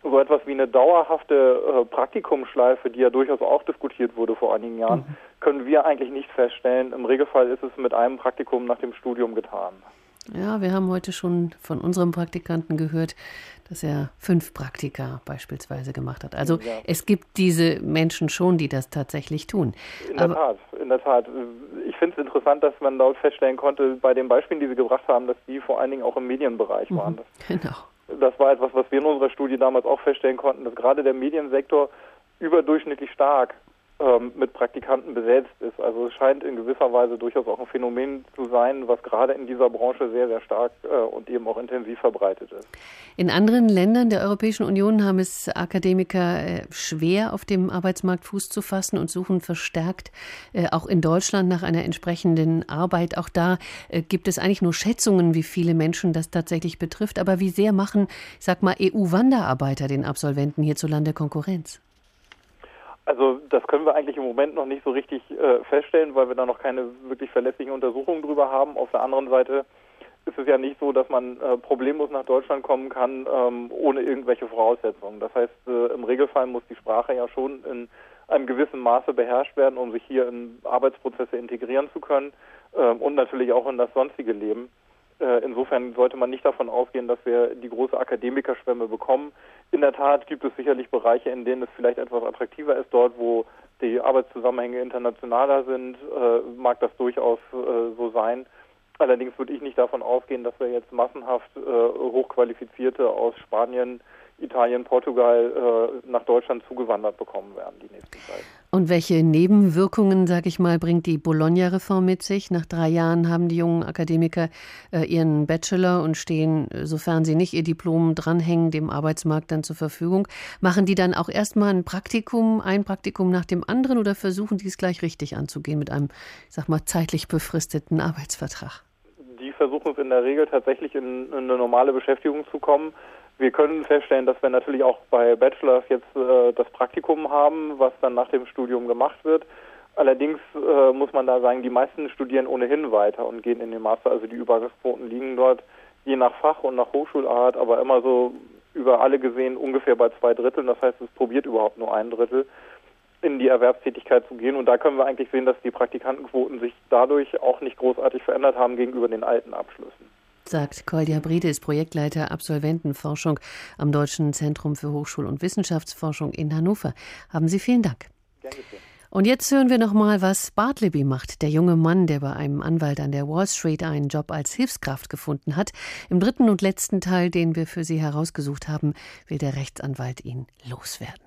S20: So etwas wie eine dauerhafte äh, Praktikumschleife, die ja durchaus auch diskutiert wurde vor einigen Jahren, mhm. können wir eigentlich nicht feststellen. Im Regelfall ist es mit einem Praktikum nach dem Studium getan.
S2: Ja, wir haben heute schon von unserem Praktikanten gehört, dass er fünf Praktika beispielsweise gemacht hat. Also ja. es gibt diese Menschen schon, die das tatsächlich tun.
S20: In Aber der Tat, in der Tat. Ich finde es interessant, dass man dort feststellen konnte, bei den Beispielen, die Sie gebracht haben, dass die vor allen Dingen auch im Medienbereich mhm, waren. Das, [LAUGHS]
S2: genau.
S20: Das war etwas, was wir in unserer Studie damals auch feststellen konnten, dass gerade der Mediensektor überdurchschnittlich stark ähm, mit Praktikanten besetzt ist. Also es scheint in gewisser Weise durchaus auch ein Phänomen zu sein, was gerade in dieser Branche sehr, sehr stark äh, und eben auch intensiv verbreitet ist.
S2: In anderen Ländern der Europäischen Union haben es Akademiker äh, schwer, auf dem Arbeitsmarkt Fuß zu fassen und suchen verstärkt äh, auch in Deutschland nach einer entsprechenden Arbeit. Auch da äh, gibt es eigentlich nur Schätzungen, wie viele Menschen das tatsächlich betrifft. Aber wie sehr machen, sag mal, EU-Wanderarbeiter den Absolventen hierzulande Konkurrenz?
S20: Also das können wir eigentlich im Moment noch nicht so richtig äh, feststellen, weil wir da noch keine wirklich verlässlichen Untersuchungen drüber haben. Auf der anderen Seite ist es ja nicht so, dass man äh, problemlos nach Deutschland kommen kann ähm, ohne irgendwelche Voraussetzungen. Das heißt, äh, im Regelfall muss die Sprache ja schon in einem gewissen Maße beherrscht werden, um sich hier in Arbeitsprozesse integrieren zu können ähm, und natürlich auch in das sonstige Leben. Äh, insofern sollte man nicht davon ausgehen, dass wir die große Akademikerschwemme bekommen. In der Tat gibt es sicherlich Bereiche, in denen es vielleicht etwas attraktiver ist. Dort, wo die Arbeitszusammenhänge internationaler sind, äh, mag das durchaus äh, so sein. Allerdings würde ich nicht davon ausgehen, dass wir jetzt massenhaft Hochqualifizierte aus Spanien, Italien, Portugal nach Deutschland zugewandert bekommen werden die nächste Zeit.
S2: Und welche Nebenwirkungen, sage ich mal, bringt die Bologna-Reform mit sich? Nach drei Jahren haben die jungen Akademiker äh, ihren Bachelor und stehen, äh, sofern sie nicht ihr Diplom dranhängen, dem Arbeitsmarkt dann zur Verfügung. Machen die dann auch erstmal ein Praktikum, ein Praktikum nach dem anderen oder versuchen die es gleich richtig anzugehen mit einem, ich sag mal, zeitlich befristeten Arbeitsvertrag?
S20: Die versuchen es in der Regel tatsächlich in, in eine normale Beschäftigung zu kommen. Wir können feststellen, dass wir natürlich auch bei Bachelors jetzt äh, das Praktikum haben, was dann nach dem Studium gemacht wird. Allerdings äh, muss man da sagen, die meisten studieren ohnehin weiter und gehen in den Master. Also die Übergangsquoten liegen dort je nach Fach und nach Hochschulart, aber immer so über alle gesehen ungefähr bei zwei Dritteln. Das heißt, es probiert überhaupt nur ein Drittel in die Erwerbstätigkeit zu gehen. Und da können wir eigentlich sehen, dass die Praktikantenquoten sich dadurch auch nicht großartig verändert haben gegenüber den alten Abschlüssen.
S2: Sagt Kolja Brides, Projektleiter Absolventenforschung am Deutschen Zentrum für Hochschul- und Wissenschaftsforschung in Hannover. Haben Sie vielen Dank. Und jetzt hören wir noch mal, was Bartleby macht, der junge Mann, der bei einem Anwalt an der Wall Street einen Job als Hilfskraft gefunden hat. Im dritten und letzten Teil, den wir für Sie herausgesucht haben, will der Rechtsanwalt ihn loswerden.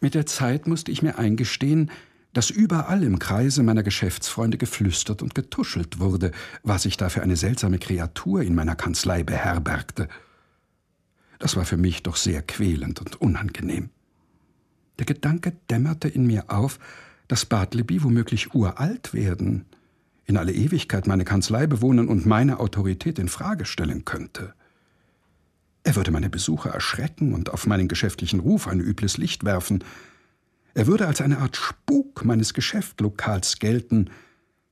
S12: Mit der Zeit musste ich mir eingestehen, dass überall im Kreise meiner Geschäftsfreunde geflüstert und getuschelt wurde, was ich da für eine seltsame Kreatur in meiner Kanzlei beherbergte. Das war für mich doch sehr quälend und unangenehm. Der Gedanke dämmerte in mir auf, dass Bartleby womöglich uralt werden, in alle Ewigkeit meine Kanzlei bewohnen und meine Autorität in Frage stellen könnte. Er würde meine Besucher erschrecken und auf meinen geschäftlichen Ruf ein übles Licht werfen. Er würde als eine Art Spuk meines Geschäftlokals gelten,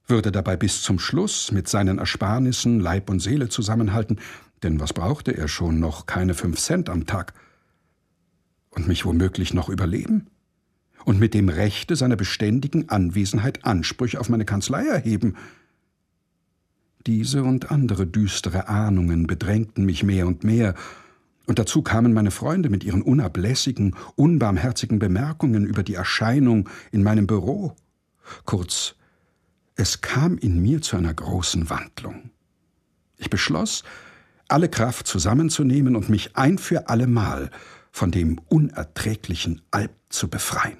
S12: würde dabei bis zum Schluss mit seinen Ersparnissen Leib und Seele zusammenhalten, denn was brauchte er schon noch keine fünf Cent am Tag? Und mich womöglich noch überleben? und mit dem Rechte seiner beständigen Anwesenheit Ansprüche auf meine Kanzlei erheben. Diese und andere düstere Ahnungen bedrängten mich mehr und mehr, und dazu kamen meine Freunde mit ihren unablässigen, unbarmherzigen Bemerkungen über die Erscheinung in meinem Büro. Kurz, es kam in mir zu einer großen Wandlung. Ich beschloss, alle Kraft zusammenzunehmen und mich ein für allemal von dem unerträglichen Alb zu befreien.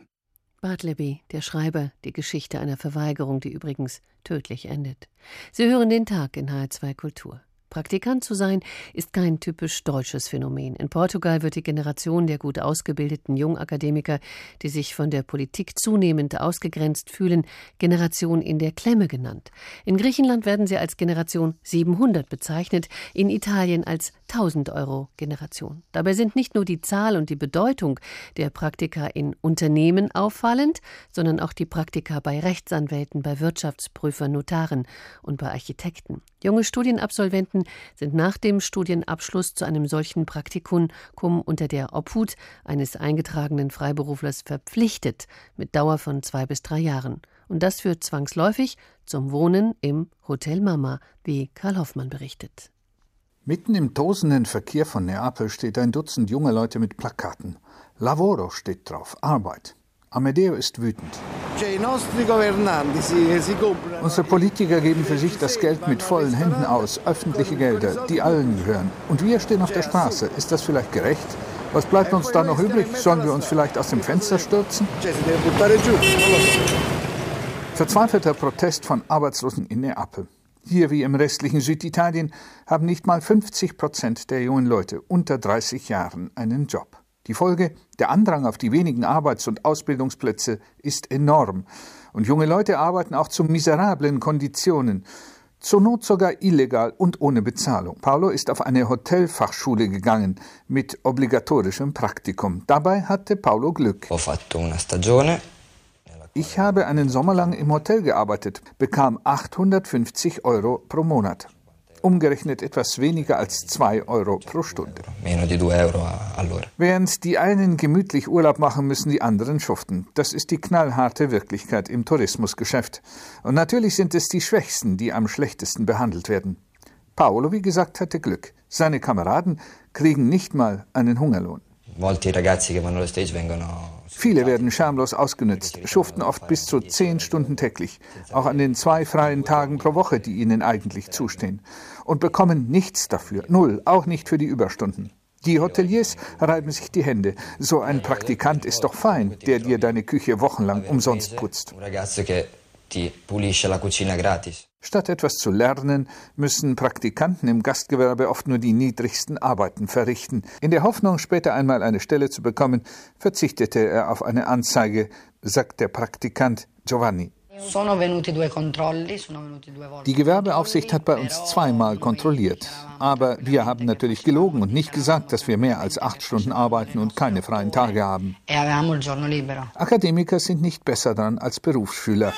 S2: Bartleby, der Schreiber, die Geschichte einer Verweigerung, die übrigens tödlich endet. Sie hören den Tag in H2 Kultur. Praktikant zu sein ist kein typisch deutsches Phänomen. In Portugal wird die Generation der gut ausgebildeten Jungakademiker, die sich von der Politik zunehmend ausgegrenzt fühlen, Generation in der Klemme genannt. In Griechenland werden sie als Generation 700 bezeichnet, in Italien als 1000 Euro Generation. Dabei sind nicht nur die Zahl und die Bedeutung der Praktika in Unternehmen auffallend, sondern auch die Praktika bei Rechtsanwälten, bei Wirtschaftsprüfern, Notaren und bei Architekten. Junge Studienabsolventen sind nach dem Studienabschluss zu einem solchen Praktikum unter der Obhut eines eingetragenen Freiberuflers verpflichtet, mit Dauer von zwei bis drei Jahren. Und das führt zwangsläufig zum Wohnen im Hotel Mama, wie Karl Hoffmann berichtet.
S21: Mitten im tosenden Verkehr von Neapel steht ein Dutzend junger Leute mit Plakaten. Lavoro steht drauf, Arbeit. Amedeo ist wütend. Unsere Politiker geben für sich das Geld mit vollen Händen aus, öffentliche Gelder, die allen gehören. Und wir stehen auf der Straße. Ist das vielleicht gerecht? Was bleibt uns da noch übrig? Sollen wir uns vielleicht aus dem Fenster stürzen? Verzweifelter Protest von Arbeitslosen in Neapel. Hier wie im restlichen Süditalien haben nicht mal 50 Prozent der jungen Leute unter 30 Jahren einen Job. Die Folge, der Andrang auf die wenigen Arbeits- und Ausbildungsplätze ist enorm. Und junge Leute arbeiten auch zu miserablen Konditionen. Zur Not sogar illegal und ohne Bezahlung. Paolo ist auf eine Hotelfachschule gegangen mit obligatorischem Praktikum. Dabei hatte Paolo Glück. Ich habe einen Sommer lang im Hotel gearbeitet, bekam 850 Euro pro Monat umgerechnet etwas weniger als 2 Euro pro Stunde. Während die einen gemütlich Urlaub machen, müssen die anderen schuften. Das ist die knallharte Wirklichkeit im Tourismusgeschäft. Und natürlich sind es die Schwächsten, die am schlechtesten behandelt werden. Paolo, wie gesagt, hatte Glück. Seine Kameraden kriegen nicht mal einen Hungerlohn. Viele werden schamlos ausgenützt, schuften oft bis zu zehn Stunden täglich, auch an den zwei freien Tagen pro Woche, die ihnen eigentlich zustehen, und bekommen nichts dafür, null, auch nicht für die Überstunden. Die Hoteliers reiben sich die Hände. So ein Praktikant ist doch fein, der dir deine Küche wochenlang umsonst putzt. Statt etwas zu lernen, müssen Praktikanten im Gastgewerbe oft nur die niedrigsten Arbeiten verrichten. In der Hoffnung, später einmal eine Stelle zu bekommen, verzichtete er auf eine Anzeige, sagt der Praktikant Giovanni. Die Gewerbeaufsicht hat bei uns zweimal kontrolliert. Aber wir haben natürlich gelogen und nicht gesagt, dass wir mehr als acht Stunden arbeiten und keine freien Tage haben. E Akademiker sind nicht besser dran als Berufsschüler.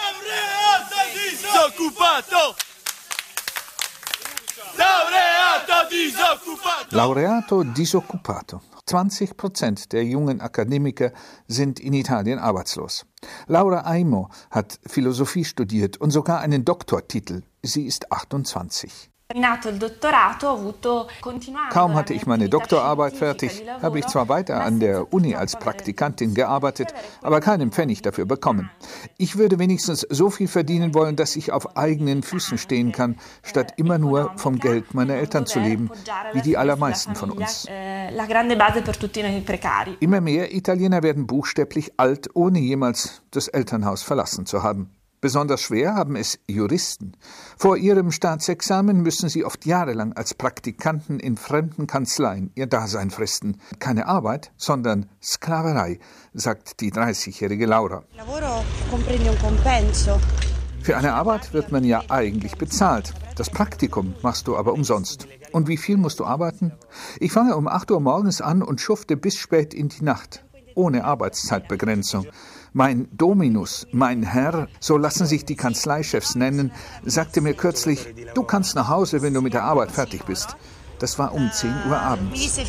S21: Laureato disoccupato. 20 Prozent der jungen Akademiker sind in Italien arbeitslos. Laura Aimo hat Philosophie studiert und sogar einen Doktortitel. Sie ist 28. Kaum hatte ich meine Doktorarbeit fertig, habe ich zwar weiter an der Uni als Praktikantin gearbeitet, aber keinen Pfennig dafür bekommen. Ich würde wenigstens so viel verdienen wollen, dass ich auf eigenen Füßen stehen kann, statt immer nur vom Geld meiner Eltern zu leben, wie die allermeisten von uns. Immer mehr Italiener werden buchstäblich alt, ohne jemals das Elternhaus verlassen zu haben. Besonders schwer haben es Juristen. Vor ihrem Staatsexamen müssen sie oft jahrelang als Praktikanten in fremden Kanzleien ihr Dasein fristen. Keine Arbeit, sondern Sklaverei, sagt die 30-jährige Laura. Für eine Arbeit wird man ja eigentlich bezahlt. Das Praktikum machst du aber umsonst. Und wie viel musst du arbeiten? Ich fange um 8 Uhr morgens an und schufte bis spät in die Nacht. Ohne Arbeitszeitbegrenzung. Mein Dominus, mein Herr, so lassen sich die Kanzleichefs nennen, sagte mir kürzlich, du kannst nach Hause, wenn du mit der Arbeit fertig bist. Das war um 10 Uhr abends.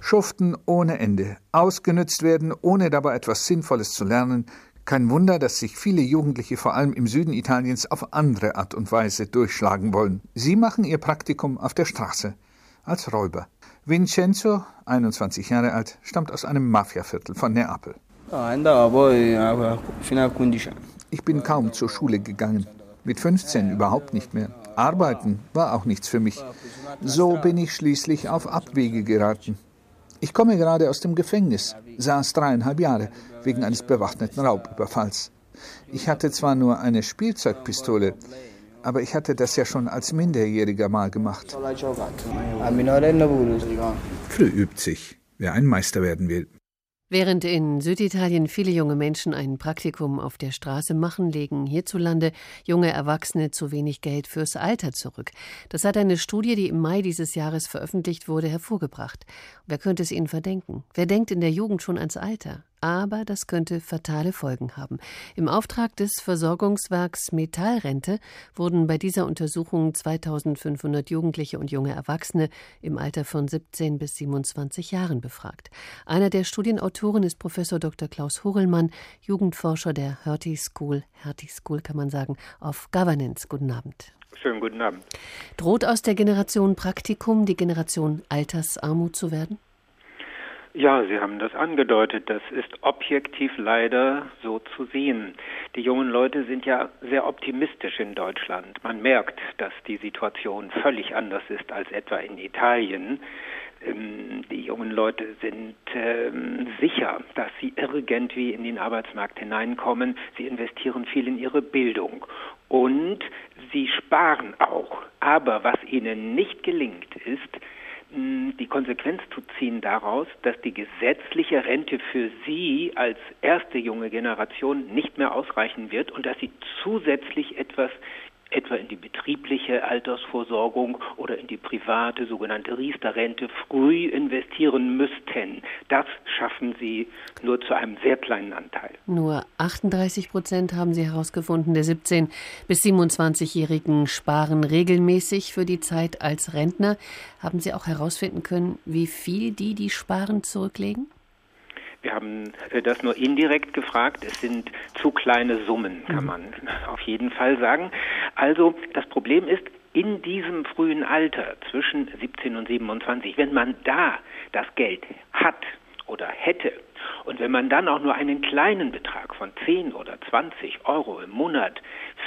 S21: Schuften ohne Ende, ausgenützt werden, ohne dabei etwas Sinnvolles zu lernen. Kein Wunder, dass sich viele Jugendliche vor allem im Süden Italiens auf andere Art und Weise durchschlagen wollen. Sie machen ihr Praktikum auf der Straße als Räuber. Vincenzo, 21 Jahre alt, stammt aus einem Mafiaviertel von Neapel. Ich bin kaum zur Schule gegangen. Mit 15 überhaupt nicht mehr. Arbeiten war auch nichts für mich. So bin ich schließlich auf Abwege geraten. Ich komme gerade aus dem Gefängnis, saß dreieinhalb Jahre wegen eines bewaffneten Raubüberfalls. Ich hatte zwar nur eine Spielzeugpistole, aber ich hatte das ja schon als Minderjähriger mal gemacht. Früh übt sich, wer ein Meister werden will.
S2: Während in Süditalien viele junge Menschen ein Praktikum auf der Straße machen, legen hierzulande junge Erwachsene zu wenig Geld fürs Alter zurück. Das hat eine Studie, die im Mai dieses Jahres veröffentlicht wurde, hervorgebracht. Wer könnte es ihnen verdenken? Wer denkt in der Jugend schon ans Alter? Aber das könnte fatale Folgen haben. Im Auftrag des Versorgungswerks Metallrente wurden bei dieser Untersuchung 2500 Jugendliche und junge Erwachsene im Alter von 17 bis 27 Jahren befragt. Einer der Studienautoren ist Professor Dr. Klaus Hurelmann, Jugendforscher der Hertie School, Hertie School kann man sagen, of Governance. Guten Abend.
S22: Schönen guten Abend.
S2: Droht aus der Generation Praktikum die Generation Altersarmut zu werden?
S22: Ja, Sie haben das angedeutet. Das ist objektiv leider so zu sehen. Die jungen Leute sind ja sehr optimistisch in Deutschland. Man merkt, dass die Situation völlig anders ist als etwa in Italien. Ähm, die jungen Leute sind ähm, sicher, dass sie irgendwie in den Arbeitsmarkt hineinkommen. Sie investieren viel in ihre Bildung und sie sparen auch. Aber was ihnen nicht gelingt, ist, die Konsequenz zu ziehen daraus, dass die gesetzliche Rente für sie als erste junge Generation nicht mehr ausreichen wird und dass sie zusätzlich etwas etwa in die betriebliche Altersvorsorgung oder in die private sogenannte Riester-Rente früh investieren müssten. Das schaffen sie nur zu einem sehr kleinen Anteil.
S2: Nur 38 Prozent haben sie herausgefunden, der 17- bis 27-Jährigen sparen regelmäßig für die Zeit als Rentner. Haben Sie auch herausfinden können, wie viel die, die sparen, zurücklegen?
S22: Wir haben äh, das nur indirekt gefragt. Es sind zu kleine Summen, kann mhm. man auf jeden Fall sagen. Also das Problem ist, in diesem frühen Alter zwischen 17 und 27, wenn man da das Geld hat oder hätte und wenn man dann auch nur einen kleinen Betrag von 10 oder 20 Euro im Monat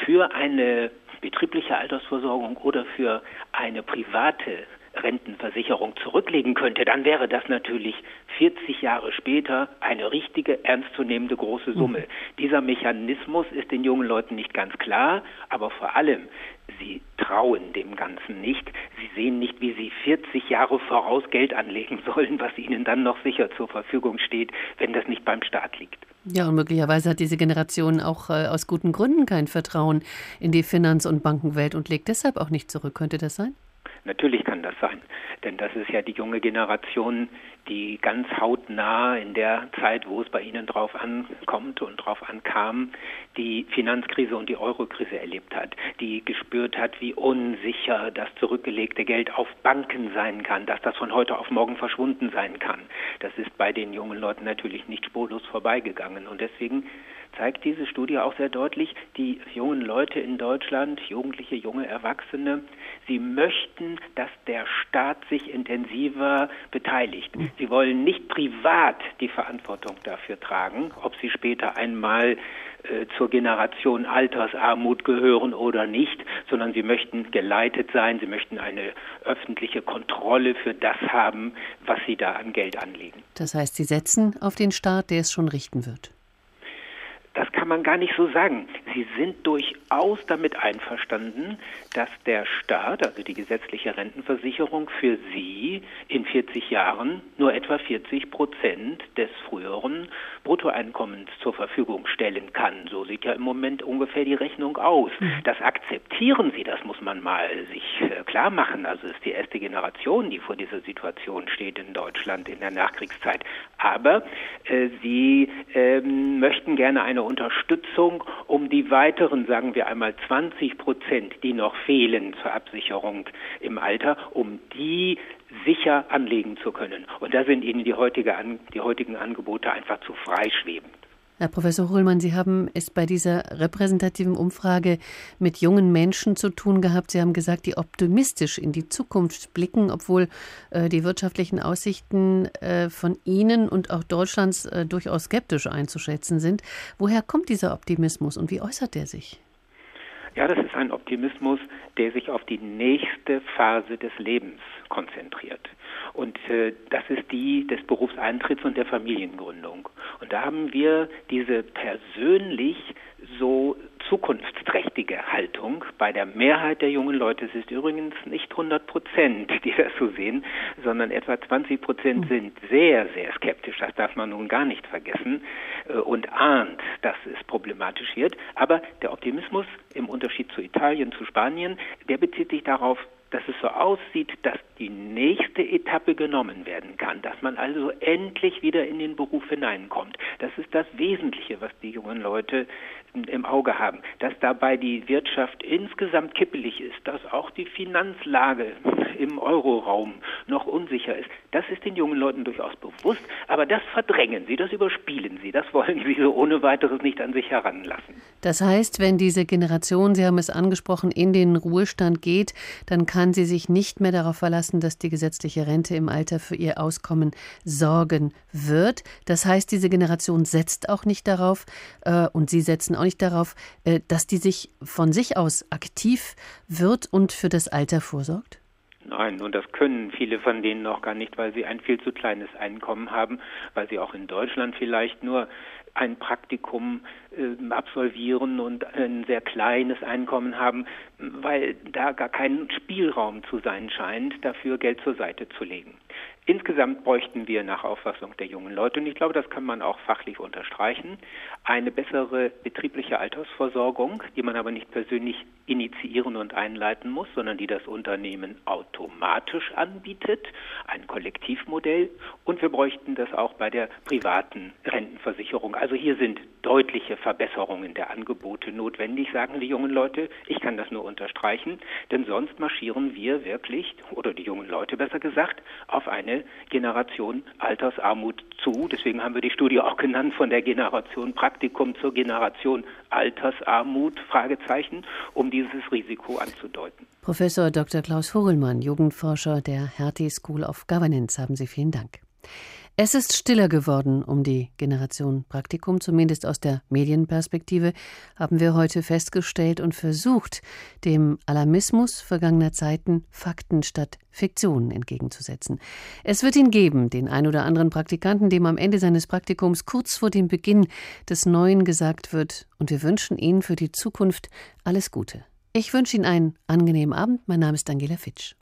S22: für eine betriebliche Altersversorgung oder für eine private Rentenversicherung zurücklegen könnte, dann wäre das natürlich 40 Jahre später eine richtige, ernstzunehmende große Summe. Mhm. Dieser Mechanismus ist den jungen Leuten nicht ganz klar, aber vor allem, sie trauen dem Ganzen nicht. Sie sehen nicht, wie sie 40 Jahre voraus Geld anlegen sollen, was ihnen dann noch sicher zur Verfügung steht, wenn das nicht beim Staat liegt.
S2: Ja, und möglicherweise hat diese Generation auch äh, aus guten Gründen kein Vertrauen in die Finanz- und Bankenwelt und legt deshalb auch nicht zurück. Könnte das sein?
S22: Natürlich kann das sein, denn das ist ja die junge Generation, die ganz hautnah in der Zeit, wo es bei Ihnen drauf ankommt und drauf ankam, die Finanzkrise und die Eurokrise erlebt hat, die gespürt hat, wie unsicher das zurückgelegte Geld auf Banken sein kann, dass das von heute auf morgen verschwunden sein kann. Das ist bei den jungen Leuten natürlich nicht spurlos vorbeigegangen und deswegen zeigt diese Studie auch sehr deutlich, die jungen Leute in Deutschland, Jugendliche, junge Erwachsene, sie möchten, dass der Staat sich intensiver beteiligt. Sie wollen nicht privat die Verantwortung dafür tragen, ob sie später einmal äh, zur Generation Altersarmut gehören oder nicht, sondern sie möchten geleitet sein, sie möchten eine öffentliche Kontrolle für das haben, was sie da an Geld anlegen.
S2: Das heißt, sie setzen auf den Staat, der es schon richten wird.
S22: Das kann man gar nicht so sagen. Sie sind durchaus damit einverstanden, dass der Staat, also die gesetzliche Rentenversicherung, für Sie in 40 Jahren nur etwa 40 Prozent des früheren Bruttoeinkommens zur Verfügung stellen kann. So sieht ja im Moment ungefähr die Rechnung aus. Mhm. Das akzeptieren Sie, das muss man mal sich äh, klar machen. Also es ist die erste Generation, die vor dieser Situation steht in Deutschland in der Nachkriegszeit. Aber äh, Sie äh, möchten gerne eine Unterstützung, um die weiteren, sagen wir einmal 20 Prozent, die noch fehlen zur Absicherung im Alter, um die sicher anlegen zu können. Und da sind Ihnen die, heutige, die heutigen Angebote einfach zu freischwebend.
S2: Herr Professor Hohlmann, Sie haben es bei dieser repräsentativen Umfrage mit jungen Menschen zu tun gehabt. Sie haben gesagt, die optimistisch in die Zukunft blicken, obwohl äh, die wirtschaftlichen Aussichten äh, von Ihnen und auch Deutschlands äh, durchaus skeptisch einzuschätzen sind. Woher kommt dieser Optimismus und wie äußert er sich?
S22: Ja, das ist ein Optimismus, der sich auf die nächste Phase des Lebens konzentriert. Und äh, das ist die des Berufseintritts und der Familiengründung. Und da haben wir diese persönlich so zukunftsträchtige Haltung bei der Mehrheit der jungen Leute. Es ist übrigens nicht 100 Prozent, die das so sehen, sondern etwa 20 Prozent hm. sind sehr, sehr skeptisch. Das darf man nun gar nicht vergessen äh, und ahnt, dass es problematisch wird. Aber der Optimismus im Unterschied zu Italien, zu Spanien, der bezieht sich darauf, dass es so aussieht, dass die nächste Etappe genommen werden kann, dass man also endlich wieder in den Beruf hineinkommt. Das ist das Wesentliche, was die jungen Leute im Auge haben, dass dabei die Wirtschaft insgesamt kippelig ist, dass auch die Finanzlage im Euroraum noch unsicher ist. Das ist den jungen Leuten durchaus bewusst, aber das verdrängen sie, das überspielen sie, das wollen sie so ohne weiteres nicht an sich heranlassen.
S2: Das heißt, wenn diese Generation, Sie haben es angesprochen, in den Ruhestand geht, dann kann sie sich nicht mehr darauf verlassen, dass die gesetzliche Rente im Alter für ihr Auskommen sorgen wird. Das heißt, diese Generation setzt auch nicht darauf äh, und Sie setzen auch nicht darauf, äh, dass die sich von sich aus aktiv wird und für das Alter vorsorgt?
S22: Nein, und das können viele von denen noch gar nicht, weil sie ein viel zu kleines Einkommen haben, weil sie auch in Deutschland vielleicht nur ein Praktikum äh, absolvieren und ein sehr kleines Einkommen haben, weil da gar kein Spielraum zu sein scheint, dafür Geld zur Seite zu legen. Insgesamt bräuchten wir nach Auffassung der jungen Leute, und ich glaube, das kann man auch fachlich unterstreichen, eine bessere betriebliche Altersversorgung, die man aber nicht persönlich initiieren und einleiten muss, sondern die das Unternehmen automatisch anbietet, ein Kollektivmodell. Und wir bräuchten das auch bei der privaten Rentenversicherung. Also hier sind deutliche Verbesserungen der Angebote notwendig, sagen die jungen Leute. Ich kann das nur unterstreichen, denn sonst marschieren wir wirklich, oder die jungen Leute besser gesagt, auf eine Generation Altersarmut zu. Deswegen haben wir die Studie auch genannt von der Generation Praktikum zur Generation Altersarmut, Fragezeichen, um dieses Risiko anzudeuten.
S2: Professor Dr. Klaus Vogelmann, Jugendforscher der Hertie School of Governance, haben Sie vielen Dank. Es ist stiller geworden um die Generation Praktikum, zumindest aus der Medienperspektive, haben wir heute festgestellt und versucht, dem Alarmismus vergangener Zeiten Fakten statt Fiktionen entgegenzusetzen. Es wird ihn geben, den ein oder anderen Praktikanten, dem am Ende seines Praktikums kurz vor dem Beginn des Neuen gesagt wird, und wir wünschen Ihnen für die Zukunft alles Gute. Ich wünsche Ihnen einen angenehmen Abend. Mein Name ist Angela Fitsch.